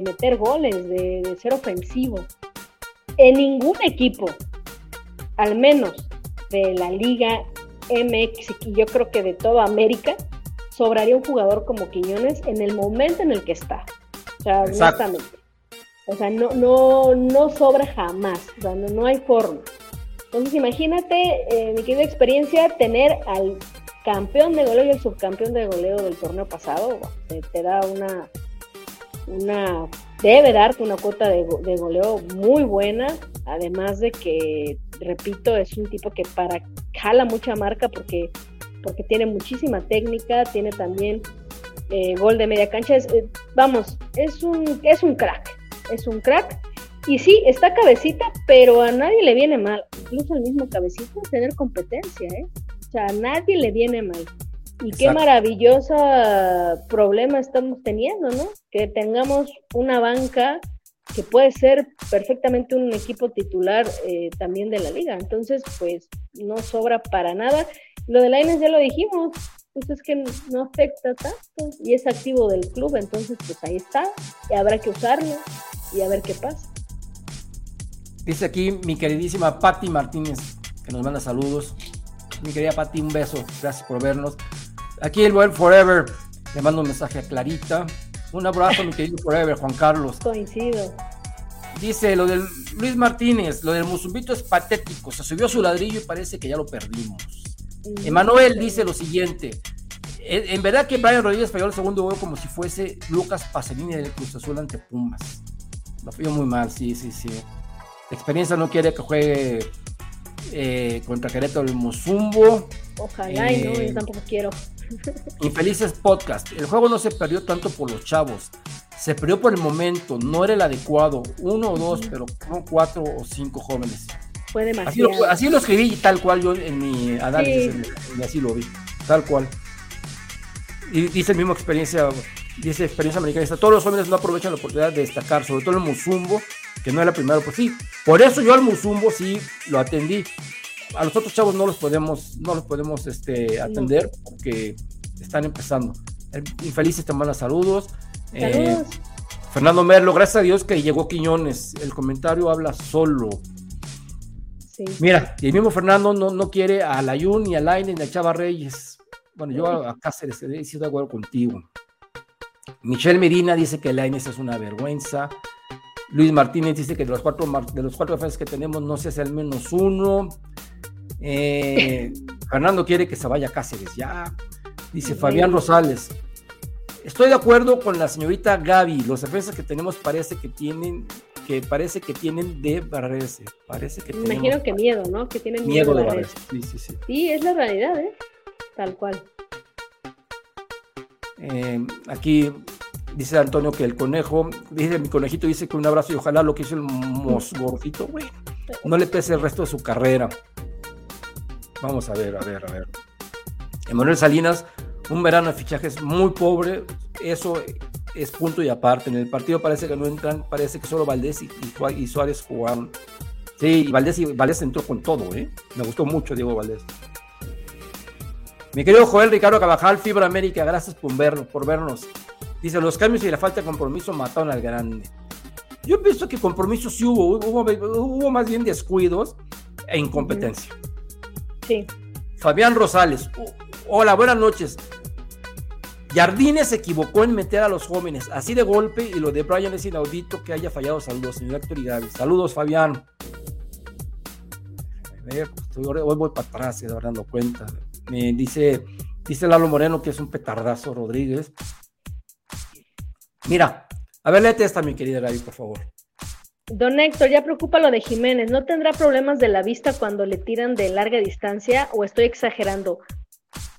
meter goles, de, de ser ofensivo. En ningún equipo, al menos de la Liga MX y yo creo que de toda América, sobraría un jugador como Quiñones en el momento en el que está. O sea, honestamente. O sea, no, no, no sobra jamás. O sea, no, hay forma. Entonces, imagínate, eh, mi querida experiencia, tener al campeón de goleo y el subcampeón de goleo del torneo pasado. te, da una, una. Debe darte una cuota de, goleo muy buena. Además de que, repito, es un tipo que para jala mucha marca porque porque tiene muchísima técnica, tiene también eh, gol de media cancha. Eh, vamos, es un, es un crack, es un crack. Y sí, está cabecita, pero a nadie le viene mal, incluso al mismo cabecita, tener competencia, ¿eh? O sea, a nadie le viene mal. Y qué maravillosa problema estamos teniendo, ¿no? Que tengamos una banca que puede ser perfectamente un equipo titular eh, también de la liga. Entonces, pues no sobra para nada. Lo de Laines ya lo dijimos, pues es que no afecta tanto y es activo del club, entonces pues ahí está, y habrá que usarlo y a ver qué pasa. Dice aquí mi queridísima Patti Martínez, que nos manda saludos. Mi querida Patti, un beso, gracias por vernos. Aquí el buen Forever, le mando un mensaje a Clarita. Un abrazo, mi querido Forever, Juan Carlos. Coincido. Dice lo del Luis Martínez, lo del Musumbito es patético. Se subió su ladrillo y parece que ya lo perdimos. Emanuel dice lo siguiente. En, verdad que Brian Rodríguez falló el segundo gol como si fuese Lucas Pasolini del Cruz Azul ante Pumas. Lo falló muy mal, sí, sí, sí. La experiencia no quiere que juegue eh, contra Querétaro el Mozumbo. Ojalá y no, yo eh, tampoco quiero. Infelices Podcast. El juego no se perdió tanto por los chavos. Se perdió por el momento. No era el adecuado. Uno o dos, pero como cuatro o cinco jóvenes. Así lo, escribí tal cual yo en mi análisis, así lo vi, tal cual. Y dice el mismo experiencia, dice experiencia americanista, todos los jóvenes no aprovechan la oportunidad de destacar, sobre todo el Musumbo, que no era primero, pues sí, por eso yo al Musumbo sí lo atendí. A los otros chavos no los podemos, no los podemos este, atender porque están empezando. Infelices te manda saludos. Eh, Fernando Merlo, gracias a Dios que llegó Quiñones. El comentario habla solo. Mira, y el mismo Fernando no, no quiere a Layun, ni a Laine, ni a Chava Reyes. Bueno, yo a, Cáceres estoy de acuerdo contigo. Michelle Medina dice que Laines es una vergüenza. Luis Martínez dice que de los cuatro, de los cuatro defensas que tenemos no se hace al menos uno. Eh, Fernando quiere que se vaya a Cáceres ya. Dice Fabián Rosales. Estoy de acuerdo con la señorita Gaby. Los defensas que tenemos parece que tienen que parece que tienen de barrerse. Parece que Me imagino que miedo, ¿no? Que tienen miedo, de barrerse. Sí, sí, sí. Sí, es la realidad, ¿eh? Tal cual. Eh, aquí dice Antonio que el conejo, dice mi conejito, dice que un abrazo y ojalá lo que hizo el mosgordito, güey, no le pese el resto de su carrera. Vamos a ver, a ver, a ver. Emanuel Salinas, un verano de fichajes muy pobre, eso es punto y aparte. En el partido parece que no entran, parece que solo Valdés y, Suárez jugaron. Sí, y Valdés, y Valdés entró con todo, ¿eh? Me gustó mucho Diego Valdés. Mi querido Joel Ricardo Cabajal, Fibra América, gracias por, vernos, por vernos. Dice, los cambios y la falta de compromiso mataron al grande. Yo pienso que compromiso sí hubo, hubo, hubo más bien descuidos e incompetencia. Sí. Fabián Rosales, hola, buenas noches. Jardines se equivocó en meter a los jóvenes así de golpe y lo de Brian es inaudito que haya fallado. Saludos, señor Héctor y Saludos, Fabián. hoy voy para atrás, se dando cuenta. Me dice Dice Lalo Moreno que es un petardazo Rodríguez. Mira, a ver, léete esta, mi querida Gaby, por favor. Don Héctor, ya preocupa lo de Jiménez. ¿No tendrá problemas de la vista cuando le tiran de larga distancia o estoy exagerando?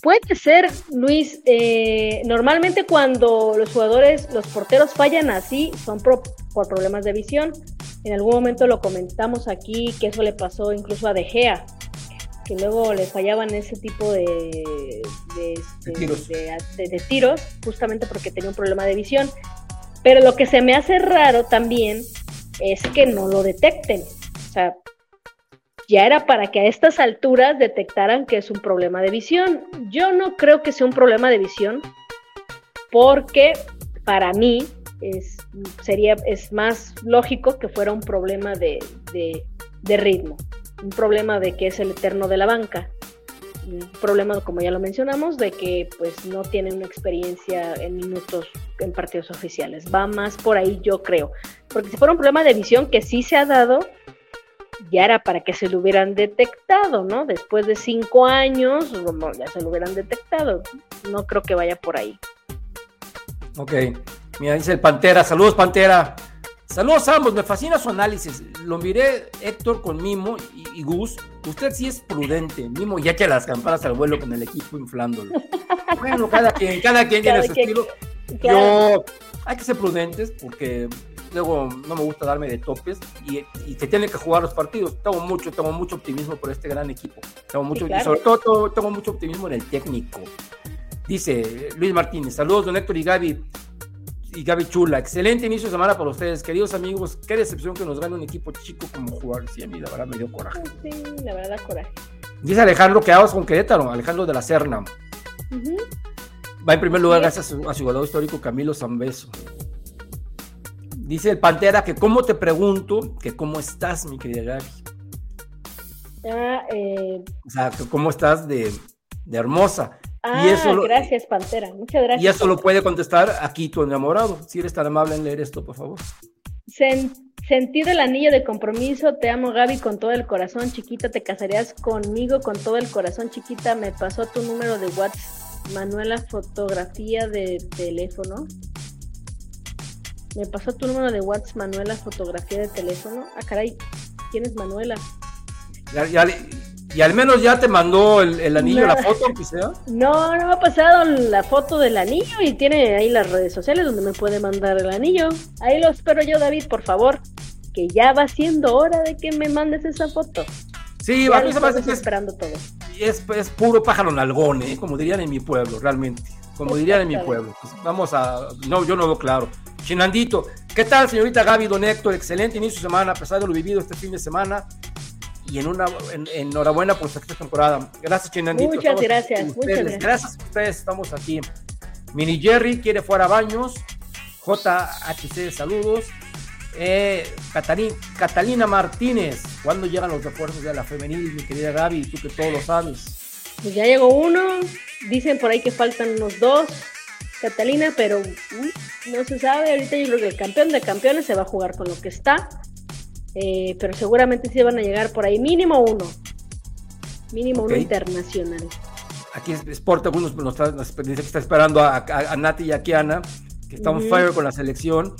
Puede ser, Luis. Eh, normalmente cuando los jugadores, los porteros fallan así, son por, problemas de visión. En algún momento lo comentamos aquí que eso le pasó incluso a De Gea, que luego le fallaban ese tipo de, de, este, de tiros, justamente porque tenía un problema de visión. Pero lo que se me hace raro también es que no lo detecten. O sea, ya era para que a estas alturas detectaran que es un problema de visión. Yo no creo que sea un problema de visión porque para mí es, sería, es más lógico que fuera un problema de, de ritmo, un problema de que es el eterno de la banca un problema, como ya lo mencionamos, de que pues no tiene una experiencia en minutos en partidos oficiales. Va más por ahí, yo creo. Porque si fuera un problema de visión que sí se ha dado, ya era para que se lo hubieran detectado, ¿no? Después de cinco años, ya se lo hubieran detectado. No creo que vaya por ahí. Ok. Mira, dice el Pantera. Saludos, Pantera. Saludos a ambos, me fascina su análisis. Lo miré Héctor con Mimo y, Gus. Usted sí es prudente. Mimo ya echa las campanas al vuelo con el equipo inflándolo. bueno, cada quien, cada quien tiene su estilo. Yo, hay que ser prudentes porque luego no me gusta darme de topes y, se tienen que jugar los partidos. Tengo mucho, tengo mucho optimismo por este gran equipo. Tengo mucho, y sobre todo tengo mucho optimismo en el técnico. Dice Luis Martínez, saludos don Héctor y Gaby y Gaby Chula. Excelente inicio de semana para ustedes, queridos amigos. Qué decepción que nos gane un equipo chico como jugar. Sí, a mí la verdad me dio coraje. Sí, la verdad, coraje. Dice Alejandro que hagas con Querétaro, Alejandro de la Serna. Va en primer lugar gracias a su, jugador histórico Camilo Zambeso. Dice el Pantera que cómo te pregunto que cómo estás, mi querida Gaby. Ah, eh... O sea, que cómo estás de, de hermosa. Ah, y eso gracias, Pantera. Muchas gracias. Y eso lo puede contestar aquí tu enamorado. Si eres tan amable en leer esto, por favor. sentido el anillo de compromiso. Te amo, Gaby, con todo el corazón. Chiquita, te casarías conmigo con todo el corazón. Chiquita, me pasó tu número de WhatsApp. Manuela, fotografía de teléfono. Me pasó tu número de WhatsApp, Manuela, fotografía de teléfono. Ah, caray, ¿quién es Manuela? Ya, ya, y al menos ya te mandó el, anillo, la foto, aunque sea. No, no me ha pasado la foto del anillo y tiene ahí las redes sociales donde me puede mandar el anillo. Ahí lo espero yo, David, por favor. Que ya va siendo hora de que me mandes esa foto. Sí, a mí se me hace esperando todo. Es, es puro pájaro nalgón, ¿eh? como dirían en mi pueblo, realmente. Como dirían en mi pueblo. Pues vamos a. No, yo no veo claro. Chinandito, ¿qué tal, señorita Gaby, don Héctor? Excelente inicio de semana, a pesar de lo vivido este fin de semana y en una en, enhorabuena por esta temporada. Gracias, Chinandito. Muchas gracias, muchas gracias. Gracias a ustedes, estamos aquí. Mini Jerry quiere fuera baños. JHC, saludos. Eh, Catalina, Martínez, ¿cuándo llegan los refuerzos de la femenil, mi querida Gaby? Tú que todo lo sabes. Pues ya llegó uno, dicen por ahí que faltan unos dos, Catalina, pero mm, no se sabe. Ahorita yo creo que el campeón de campeones se va a jugar con lo que está. Eh, pero seguramente sí van a llegar por ahí, mínimo uno, mínimo uno internacional. Aquí Sport algunos nos, está, dice que está esperando a, Nati y a Kiana, que estamos fire con la selección.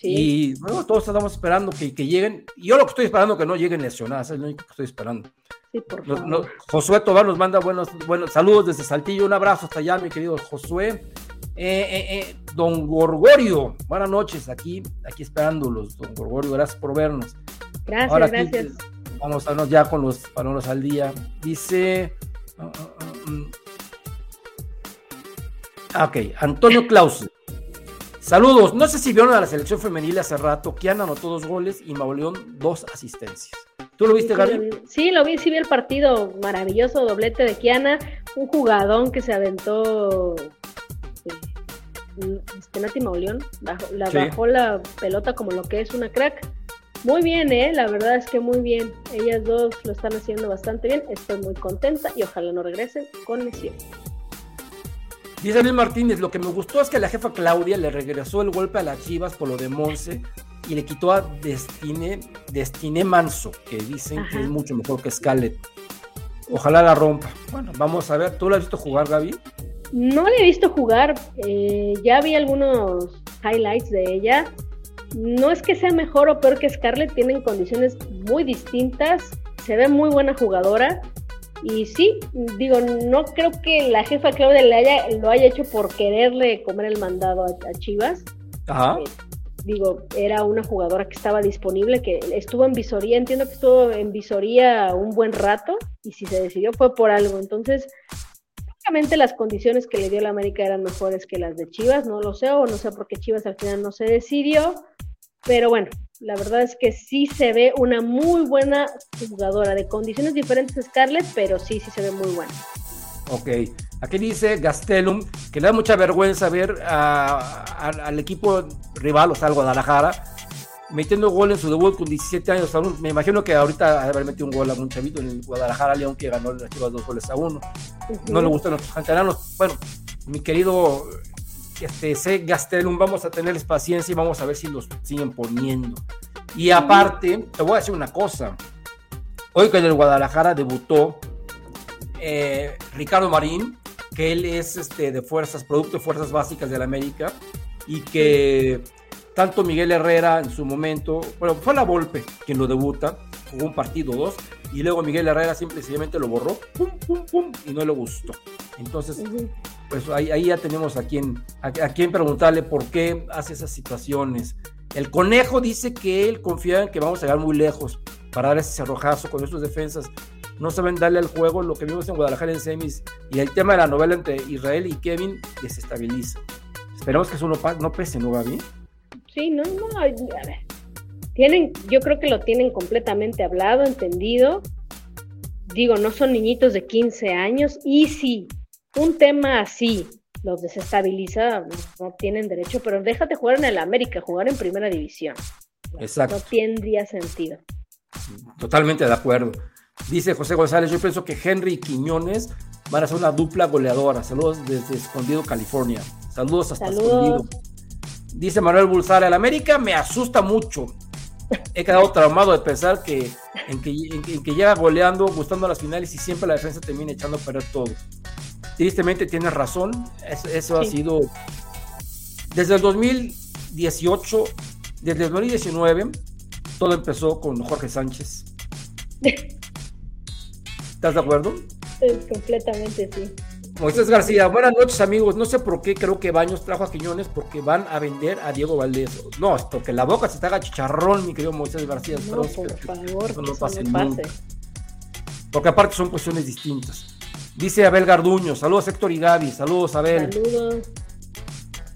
Y bueno, todos estamos esperando que, lleguen. Y yo lo que estoy esperando que no lleguen lesionadas, es lo único que estoy esperando. Sí, por favor. Josué Tobar nos manda buenos, buenos saludos desde Saltillo. Un abrazo hasta allá, mi querido Josué. Eh, eh, eh, don Gorgorio, buenas noches, aquí, aquí esperándolos, don Gorgorio, gracias por vernos. Gracias, gracias. vamos a vernos ya con los balones al día. Dice. Ah, ah, ah, mm. ok, Antonio Claus. Saludos. No sé si vieron a la selección femenil hace rato. Kiana anotó dos goles y Mauleón dos asistencias. ¿Tú lo viste, Gaby? Sí, lo vi, sí vi el partido maravilloso, doblete de Kiana, un jugadón que se aventó este, Nati Mauleón, la bajó la pelota como lo que es una crack. Muy bien, ¿eh? La verdad es que muy bien. Ellas dos lo están haciendo bastante bien. Estoy muy contenta y ojalá no regresen con lesión. Dice Luis Martínez, lo que me gustó es que la jefa Claudia le regresó el golpe a las Chivas por lo de Monse y le quitó a Destine, Destine Manso, que dicen que es mucho mejor que Scarlett. Ojalá la rompa. Bueno, vamos a ver. ¿Tú la has visto jugar, Gaby? No la he visto jugar, eh, ya vi algunos highlights de ella. No es que sea mejor o peor que Scarlett, tienen condiciones muy distintas, se ve muy buena jugadora. Y sí, digo, no creo que la jefa Claudia le haya, lo haya hecho por quererle comer el mandado a, Chivas. Ajá. Eh, digo, era una jugadora que estaba disponible, que estuvo en visoría, entiendo que estuvo en visoría un buen rato, y si se decidió fue por algo. Entonces, obviamente las condiciones que le dio la América eran mejores que las de Chivas, no lo sé, o no sé por qué Chivas al final no se decidió, pero bueno, la verdad es que sí se ve una muy buena jugadora, de condiciones diferentes Scarlett, pero sí, sí se ve muy buena. Ok, aquí dice Gastelum que le da mucha vergüenza ver al equipo rival, o sea, al Guadalajara, metiendo gol en su debut con 17 años. Me imagino que ahorita haber metido un gol a un chavito en el Guadalajara, León, que ganó las dos goles a uno. No le gustan los canteranos. Bueno, mi querido este, C. Gastelum, vamos a tenerles paciencia y vamos a ver si los siguen poniendo. Y aparte, te voy a decir una cosa. Hoy que en el Guadalajara debutó eh, Ricardo Marín, que él es este, de fuerzas, producto de fuerzas básicas de la América, y que tanto Miguel Herrera en su momento, bueno, fue la Volpe quien lo debuta, jugó un partido dos, y luego Miguel Herrera simplemente lo borró, pum, pum, pum, y no le gustó. Entonces, pues ahí, ya tenemos a quien, a, quien preguntarle por qué hace esas situaciones. El conejo dice que él confía en que vamos a llegar muy lejos para dar ese cerrojazo con nuestras defensas no saben darle al juego lo que vimos en Guadalajara en semis y el tema de la novela entre Israel y Kevin desestabiliza. Esperamos que eso no, pese, ¿no, Gaby? Sí, no, no, a ver. Tienen, yo creo que lo tienen completamente hablado, entendido. Digo, no son niñitos de 15 años y si un tema así los desestabiliza, no, tienen derecho, pero déjate jugar en el América, jugar en primera división. Exacto. No tendría sentido. Totalmente de acuerdo. Dice José González, yo pienso que Henry y Quiñones van a ser una dupla goleadora. Saludos desde Escondido, California. Saludos hasta Escondido. Dice Manuel Bulsara, el América me asusta mucho. He quedado traumado de pensar que en, que que llega goleando, gustando las finales y siempre la defensa termina echando a perder todo. Tristemente tienes razón, eso, ha sido desde el 2018, desde el 2019, todo empezó con Jorge Sánchez. ¿Estás de acuerdo? completamente, sí. Moisés García, buenas noches amigos. No sé por qué creo que Baños trajo a Quiñones porque van a vender a Diego Valdés. No, porque la boca se te haga chicharrón, mi querido Moisés García. No, por favor, no pase, Porque aparte son cuestiones distintas. Dice Abel Garduño, saludos Héctor y Gaby, saludos Abel. Saludos.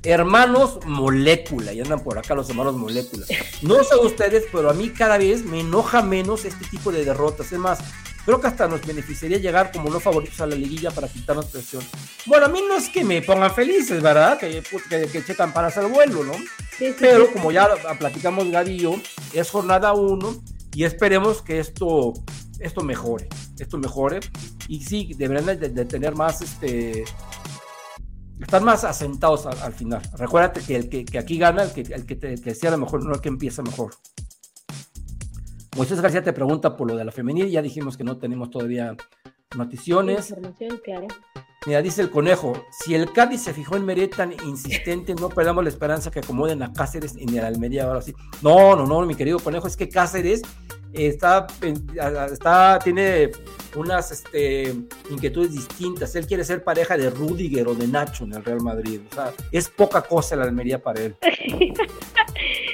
Hermanos molécula, y andan por acá los hermanos molécula. No sé ustedes, pero a mí cada vez me enoja menos este tipo de derrotas. Es más, Creo que hasta nos beneficiaría llegar como no favoritos a la liguilla para quitarnos presión. Bueno, a mí no es que me pongan felices, ¿verdad? Que, que, checan para hacer vuelo, ¿no? Pero como ya platicamos Gaby y yo, es jornada uno y esperemos que esto, esto mejore, esto mejore. Y sí, deberían de, tener más, este, estar más asentados al, final. Recuérdate que el que, aquí gana, el que, el que, el que lo mejor, no el que empieza mejor. Moisés García te pregunta por lo de la femenil, ya dijimos que no tenemos todavía noticiones. claro. Mira, dice el conejo, si el Cádiz se fijó en Meret tan insistente, no perdamos la esperanza que acomoden a Cáceres en el Almería ahora sí. No, no, no, mi querido conejo, es que Cáceres está, está tiene unas este, inquietudes distintas. Él quiere ser pareja de Rudiger o de Nacho en el Real Madrid. O sea, es poca cosa la Almería para él.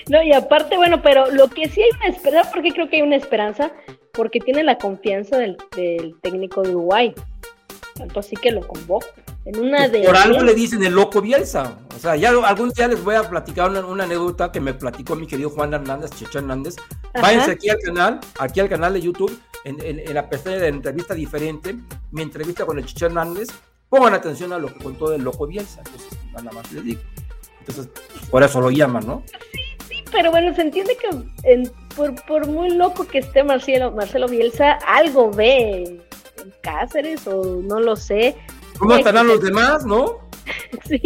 No, y aparte, bueno, pero lo que sí hay una esperanza, porque creo que hay una esperanza, porque tiene la confianza del, técnico de Uruguay. Tanto así que lo convoca. En una de Por algo le dicen el loco Bielsa. O sea, ya algún día les voy a platicar una, anécdota que me platicó mi querido Juan Hernández, Checha Hernández. Váyanse aquí al canal, aquí al canal de YouTube, en, la pestaña de entrevista diferente, mi entrevista con el Checha Hernández. Pongan atención a lo que contó el loco Bielsa. Entonces, nada más les digo. Entonces, por eso lo llaman, ¿no? Sí, sí, pero bueno, se entiende que por, muy loco que esté Marcelo, Marcelo Bielsa, algo ve en Cáceres o no lo sé. ¿Cómo estarán los demás, no? sí,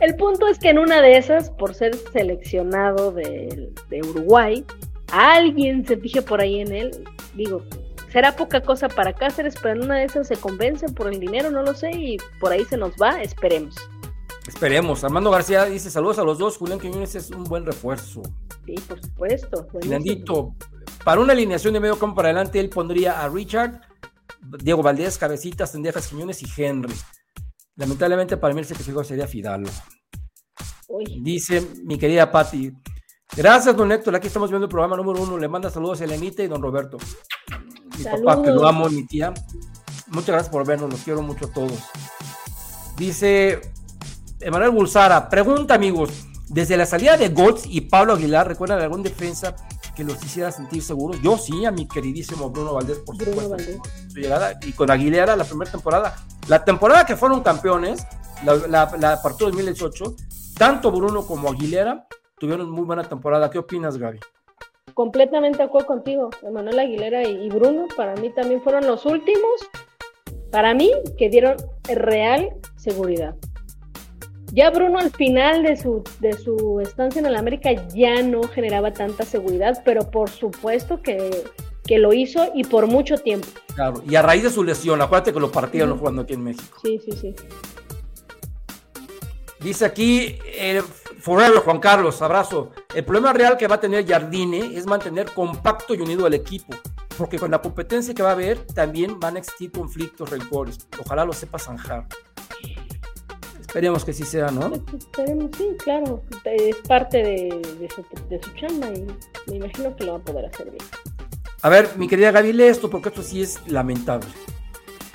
el punto es que en una de esas, por ser seleccionado de, de Uruguay, alguien se fije por ahí en él, digo, será poca cosa para Cáceres, pero en una de esas se convencen por el dinero, no lo sé, y por ahí se nos va, esperemos. Esperemos. Armando García dice saludos a los dos. Julián Quiñones es un buen refuerzo. Sí, por supuesto. Fernandito, para una alineación de medio campo para adelante, él pondría a Richard, Diego Valdés, Cabecitas, Tendejas, Quiñones y Henry. Lamentablemente para mí el sacrificio sería Fidalgo. Dice mi querida Patti. Gracias, don Héctor. Aquí estamos viendo el programa número uno. Le manda saludos a Elenita y don Roberto. Mi papá, que lo amo, mi tía. Muchas gracias por vernos. Los quiero mucho a todos. Dice Emanuel Bulsara. Pregunta, amigos. Desde la salida de Goltz y Pablo Aguilar, ¿recuerdan algún defensa que los hiciera sentir seguros? Yo sí, a mi queridísimo Bruno Valdés, por supuesto. Su llegada, y con Aguilera la primera temporada. La temporada que fueron campeones, la, la, la partido 2018, tanto Bruno como Aguilera tuvieron muy buena temporada. ¿Qué opinas, Gaby? Completamente de acuerdo contigo. Emanuel Aguilera y, Bruno, para mí también fueron los últimos, para mí, que dieron real seguridad. Ya Bruno al final de su, de su estancia en el América ya no generaba tanta seguridad, pero por supuesto que, que, lo hizo y por mucho tiempo. Claro, y a raíz de su lesión, acuérdate que lo partieron jugando aquí en México. Sí, sí, sí. Dice aquí, eh, Forever, Juan Carlos, abrazo. El problema real que va a tener Jardine es mantener compacto y unido al equipo, porque con la competencia que va a haber también van a existir conflictos, rencores. Ojalá lo sepa zanjar. Esperemos que sí sea, ¿no? Esperemos, sí, claro. Es parte de, su, de su chamba y me imagino que lo va a poder hacer bien. A ver, mi querida Gaby, lee esto porque esto sí es lamentable.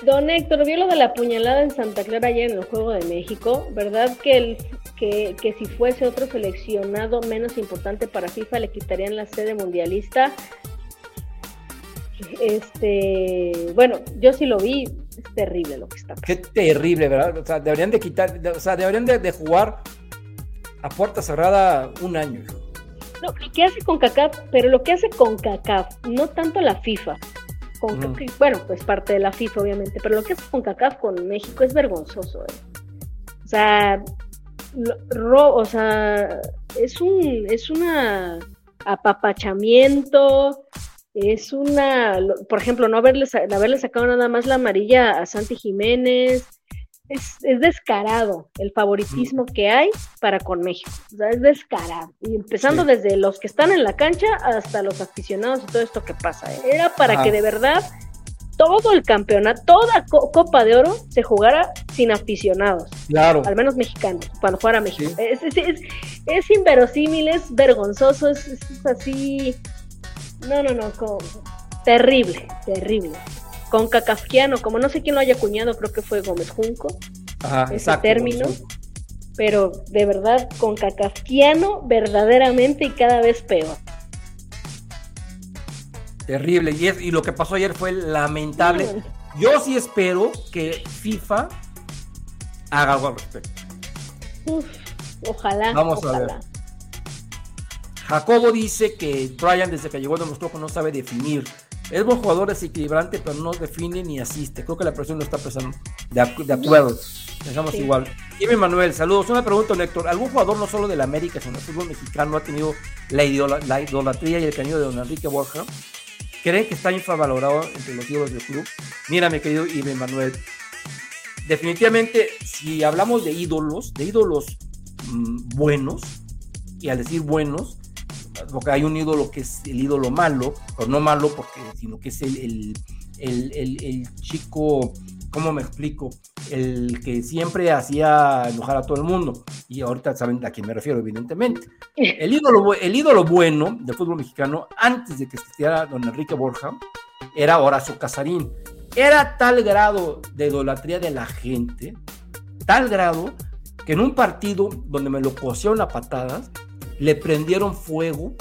Don Héctor, vio lo de la puñalada en Santa Clara ayer en el Juego de México. ¿Verdad que, el, que, que, si fuese otro seleccionado menos importante para FIFA le quitarían la sede mundialista? Este, bueno, yo sí lo vi, es terrible lo que está pasando. Qué terrible, ¿verdad? O sea, deberían de quitar, o sea, deberían de, de jugar a puerta cerrada un año. No, lo que hace con CACAF, pero lo que hace con CACAF, no tanto la FIFA, bueno, pues parte de la FIFA, obviamente, pero lo que hace con CACAF con México es vergonzoso. ¿eh? O sea, o sea, es un, es una apapachamiento, es una, por ejemplo, no haberle, haberle sacado nada más la amarilla a Santi Jiménez, es, descarado el favoritismo que hay para con México. O sea, es descarado. Y empezando desde los que están en la cancha hasta los aficionados y todo esto que pasa. ¿eh? Era para que de verdad todo el campeonato, toda Copa de Oro se jugara sin aficionados. Claro. Al menos mexicanos, cuando jugara México. Es, es, inverosímil, es vergonzoso, es, así. No, no, no, terrible, terrible con cacafquiano, como no sé quién lo haya acuñado, creo que fue Gómez Junco, ese término, pero de verdad con cacafquiano verdaderamente y cada vez peor. Terrible, y, y lo que pasó ayer fue lamentable. Yo sí espero que FIFA haga algo al respecto. ojalá. Vamos a ver. Jacobo dice que Brian desde que llegó demostró que no sabe definir es buen jugador, desequilibrante, pero no define ni asiste. Creo que la presión no está pesando. De, acuerdo. Pensamos igual. Dime Manuel, saludos. Una pregunta, Héctor. ¿Algún jugador no solo del América, sino del fútbol mexicano ha tenido la, idolatría y el cariño de don Enrique Borja? ¿Creen que está infravalorado entre los ídolos del club? Mira, mi querido Ibe Manuel. Definitivamente, si hablamos de ídolos, de ídolos mm, buenos, y al decir buenos, porque hay un ídolo que es el ídolo malo, pero no malo porque, sino que es el, el, chico, ¿cómo me explico? El que siempre hacía enojar a todo el mundo. Y ahorita saben a quién me refiero, evidentemente. El ídolo, el ídolo bueno del fútbol mexicano, antes de que existiera don Enrique Borja, era Horacio Casarín. Era tal grado de idolatría de la gente, tal grado, que en un partido donde me lo cosieron a patadas, le prendieron fuego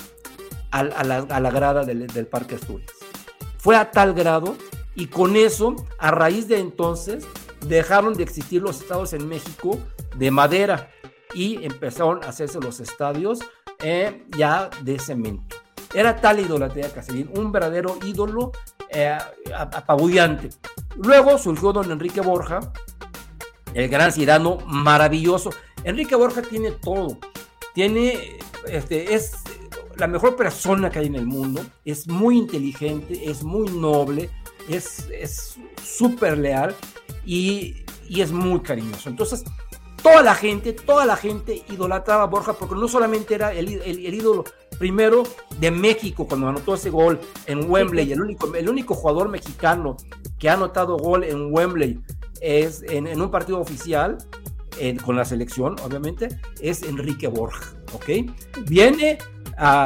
a, la, grada del, Parque Asturias. Fue a tal grado y con eso, a raíz de entonces, dejaron de existir los estados en México de madera y empezaron a hacerse los estadios eh, ya de cemento. Era tal idolatría Casarín, un verdadero ídolo eh, apabullante. Luego surgió don Enrique Borja, el gran cirano maravilloso. Enrique Borja tiene todo. Tiene este, es la mejor persona que hay en el mundo, es muy inteligente, es muy noble, es súper leal y, y es muy cariñoso. Entonces, toda la gente, toda la gente idolatraba a Borja porque no solamente era el, ídolo primero de México cuando anotó ese gol en Wembley, el único, el único jugador mexicano que ha anotado gol en Wembley es en, un partido oficial con la selección, obviamente, es Enrique Borja, ¿ok? Viene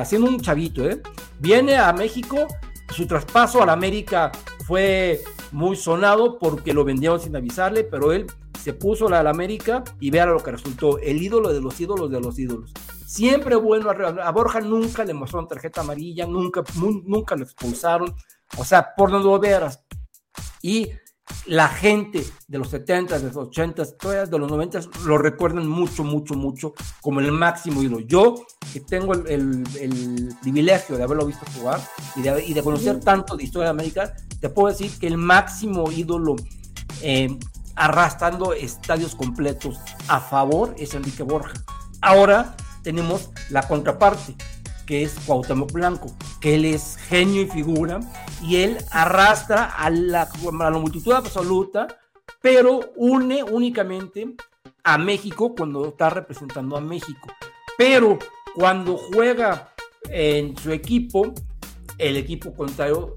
siendo un chavito, ¿eh? Viene a México, su traspaso a la América fue muy sonado porque lo vendieron sin avisarle, pero él se puso la, la América y vea lo que resultó, el ídolo de los ídolos de los ídolos. Siempre bueno, a Borja nunca le mostraron tarjeta amarilla, nunca, nunca lo expulsaron, o sea, por donde lo veras. Y la gente de los 70, de los 80, de los 90 lo recuerdan mucho, mucho, mucho como el máximo ídolo. Yo, que tengo el, privilegio de haberlo visto jugar y de, y de conocer tanto de historia de América, te puedo decir que el máximo ídolo eh, arrastrando estadios completos a favor es Enrique Borja. Ahora tenemos la contraparte, que es Cuauhtémoc Blanco, que él es genio y figura, y él arrastra a la, a la multitud absoluta, pero une únicamente a México cuando está representando a México. Pero cuando juega en su equipo, el equipo contrario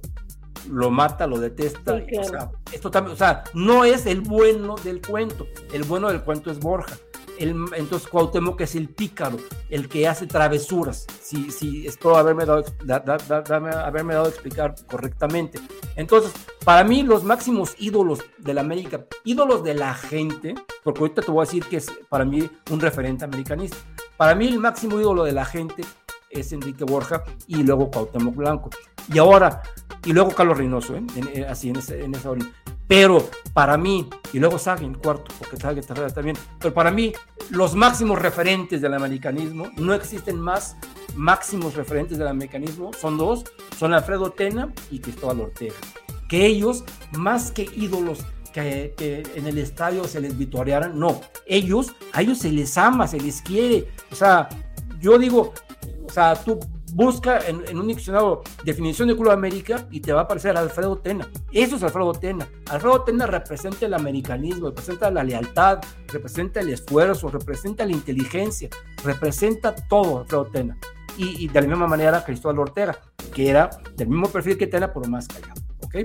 lo mata, lo detesta. o, sea, esto también, o sea, no es el bueno del cuento. El bueno del cuento es Borja. El, entonces Cuauhtémoc es el pícaro, el que hace travesuras. Si, si espero haberme dado, haberme dado a explicar correctamente. Entonces, para mí, los máximos ídolos de la América, ídolos de la gente, porque ahorita te voy a decir que es para mí un referente americanista. Para mí, el máximo ídolo de la gente es Enrique Borja y luego Cuauhtémoc Blanco. Y ahora, y luego Carlos Reynoso, ¿eh? eh así en, ese, en esa orilla. Pero para mí, y luego en cuarto, porque Sagan también, pero para mí, los máximos referentes del americanismo, no existen más máximos referentes del americanismo, son dos, son Alfredo Tena y Cristóbal Ortega. Que ellos, más que ídolos que, que, en el estadio se les vitorearan, no, ellos, a ellos se les ama, se les quiere, o sea, yo digo, o sea, tú busca en, un diccionario definición de Club América y te va a aparecer Alfredo Tena. Eso es Alfredo Tena. Alfredo Tena representa el americanismo, representa la lealtad, representa el esfuerzo, representa la inteligencia, representa todo Alfredo Tena. Y, de la misma manera Cristóbal Ortega, que era del mismo perfil que Tena, pero más callado. ¿Ok?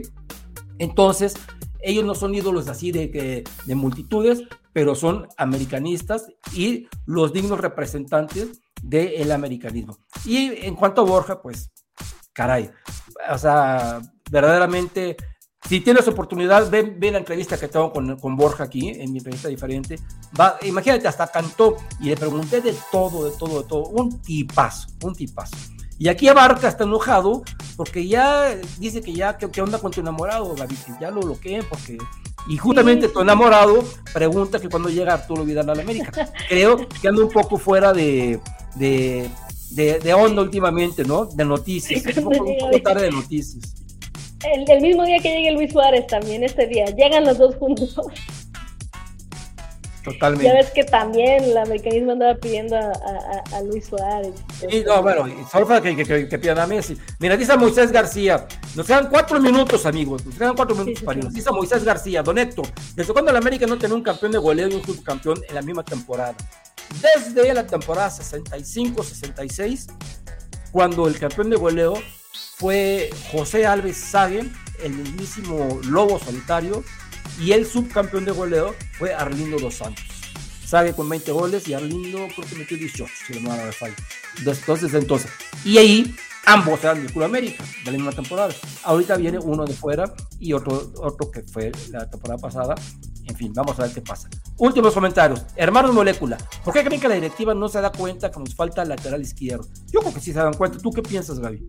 Entonces, ellos no son ídolos así de, de multitudes, pero son americanistas y los dignos representantes del americanismo. Y en cuanto a Borja, pues, caray, o sea, verdaderamente, si tienes oportunidad, ve, la entrevista que tengo con, con, Borja aquí, en mi entrevista diferente. Va, imagínate, hasta cantó y le pregunté de todo, de todo, de todo. Un tipazo, un tipazo. Y aquí Abarca está enojado porque ya dice que ya, ¿qué, onda con tu enamorado, Gaby? Que ya lo bloqueen porque y justamente tu enamorado pregunta que cuando llega Arturo Vidal a la América. Creo que anda un poco fuera de, de, de, onda últimamente, ¿no? De noticias. un, poco, tarde de noticias. El, el, mismo día que llegue Luis Suárez también, este día. Llegan los dos juntos. Totalmente. Ya ves que también el americanismo andaba pidiendo a, a, Luis Suárez. Sí, no, bueno, solo para que, que, que, pidan a Messi. Mira, dice Moisés García, nos quedan cuatro minutos, amigos, nos quedan cuatro minutos para irnos. Dice Moisés García, Don Héctor, desde cuando la América no tenía un campeón de goleo y un subcampeón en la misma temporada. Desde la temporada 65-66, cuando el campeón de goleo fue José Alves Sague, el mismísimo Lobo Solitario, y el subcampeón de goleo fue Arlindo Dos Santos. Sague con 20 goles y Arlindo creo que metió 18, si no me fallo. Entonces, entonces. Y ahí ambos eran de Club América, de la misma temporada. Ahorita viene uno de fuera y otro, otro que fue la temporada pasada. En fin, vamos a ver qué pasa. Últimos comentarios. Hermanos Molécula, ¿por qué creen que la directiva no se da cuenta que nos falta lateral izquierdo? Yo creo que sí se dan cuenta. ¿Tú qué piensas, Gaby?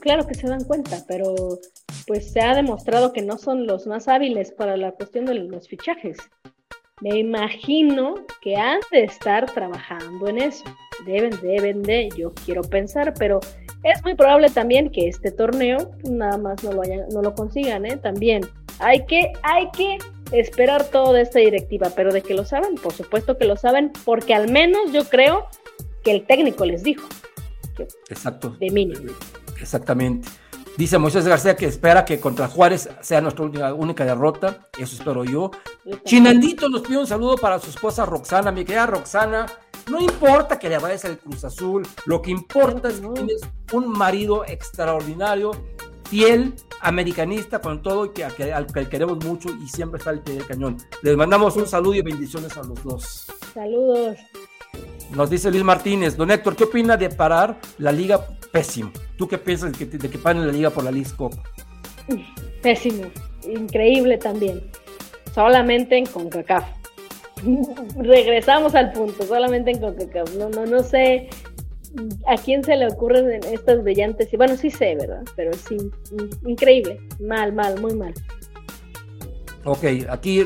claro que se dan cuenta, pero pues se ha demostrado que no son los más hábiles para la cuestión de los fichajes. Me imagino que han de estar trabajando en eso. Deben, deben de, yo quiero pensar, pero es muy probable también que este torneo nada más no lo, no lo consigan, ¿eh? También hay que, hay que esperar todo de esta directiva, pero de que lo saben, por supuesto que lo saben, porque al menos yo creo que el técnico les dijo. Exacto. De mínimo. Exactamente. Dice Moisés García que espera que contra Juárez sea nuestra única, única derrota. Eso espero yo. Chinandito nos pide un saludo para su esposa Roxana. Mi querida Roxana, no importa que le vayas al Cruz Azul, lo que importa es que tienes un marido extraordinario, fiel, americanista con todo y que, al que queremos mucho y siempre está al pie del cañón. Les mandamos un saludo y bendiciones a los dos. Saludos. Nos dice Luis Martínez, don Héctor, ¿qué opina de parar la liga pésimo? ¿Tú qué piensas de que, de que paren la liga por la League Cup? Pésimo, increíble también. Solamente en CONCACAF. Regresamos al punto, solamente en CONCACAF. No, no, no sé a quién se le ocurren estas brillantes. Y bueno, sí sé, ¿verdad? Pero sí, increíble. Mal, mal, muy mal. Ok, aquí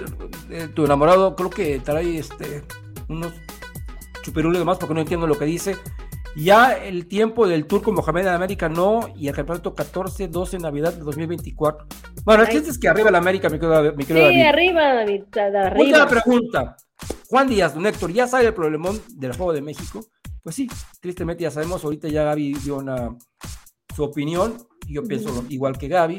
eh, tu enamorado creo que trae este, unos chupirules más porque no entiendo lo que dice. Ya el tiempo del Turco Mohamed en América no, y el campeonato 14-12 Navidad de 2024. Bueno, el chiste es que arriba la América, mi querido, mi querido sí, arriba, David. Arriba. Última pregunta. Juan Díaz, don Héctor, ¿ya sabe el problemón del Juego de México? Pues sí, tristemente ya sabemos, ahorita ya Gaby dio una, su opinión, y yo pienso igual que Gaby,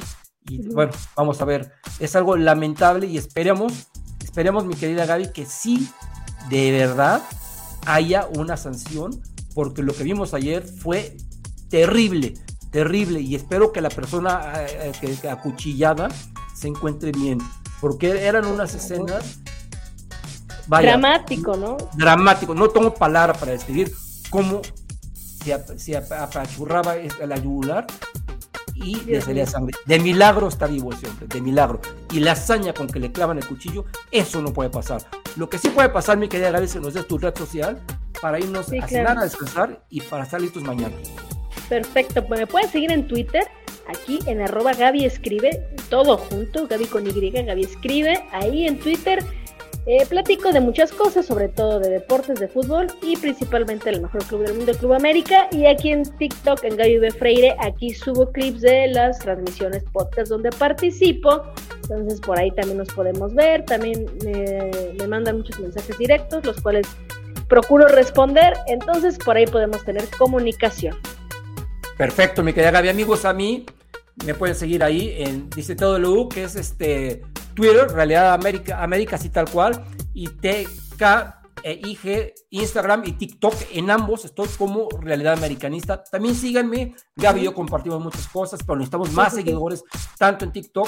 y bueno, vamos a ver, es algo lamentable y esperemos, esperemos mi querida Gaby, que sí, de verdad, haya una sanción, porque lo que vimos ayer fue terrible, terrible, y espero que la persona eh, que, acuchillada se encuentre bien, porque eran unas escenas... dramático, ¿no? Dramático, no tengo palabra para describir cómo se, apachurraba la yugular y le salía sangre. De milagro está vivo ese hombre, de milagro. Y la hazaña con que le clavan el cuchillo, eso no puede pasar. Lo que sí puede pasar, mi querida Gaby, se nos des tu red social para irnos a cenar, a descansar y para estar listos mañana. Perfecto, pues me pueden seguir en Twitter, aquí en arroba Gaby Escribe, todo junto, Gaby con Y, Gaby Escribe, ahí en Twitter eh, platico de muchas cosas, sobre todo de deportes, de fútbol y principalmente el mejor club del mundo, Club América. Y aquí en TikTok, en Gallo de Freire, aquí subo clips de las transmisiones podcast donde participo. Entonces por ahí también nos podemos ver. También me mandan muchos mensajes directos, los cuales procuro responder. Entonces por ahí podemos tener comunicación. Perfecto, mi querida Gaby. Amigos, a mí me pueden seguir ahí en Dice W, que es este Twitter, Realidad América, América así tal cual, y TK e IG, Instagram y TikTok, en ambos estoy como Realidad Americanista. También síganme, Gaby y yo compartimos muchas cosas, pero necesitamos más seguidores, tanto en TikTok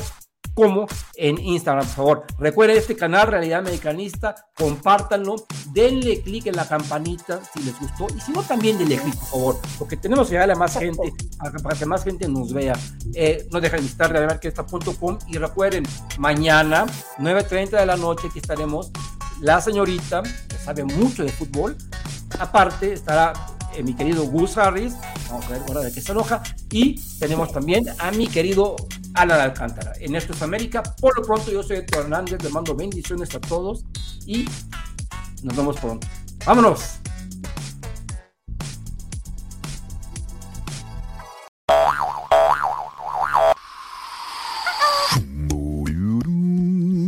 como en Instagram, por favor. Recuerden este canal Realidad Americanista, compártanlo, denle clic en la campanita si les gustó y si no también denle clic, por favor, porque tenemos que llegarle a más gente, para que más gente nos vea. Eh, no dejen de visitar realidadamericasta.com y recuerden, mañana, 9.30 de la noche, aquí estaremos la señorita, que sabe mucho de fútbol, aparte estará eh, mi querido Gus Harris, vamos a ver ahora de qué se enoja, y tenemos también a mi querido Alan Alcántara. En Esto es América, por lo pronto yo soy Héctor Hernández, les mando bendiciones a todos y nos vemos pronto. ¡Vámonos!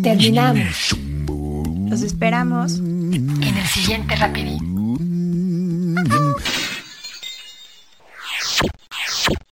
Terminamos. Los esperamos en el siguiente rapidito.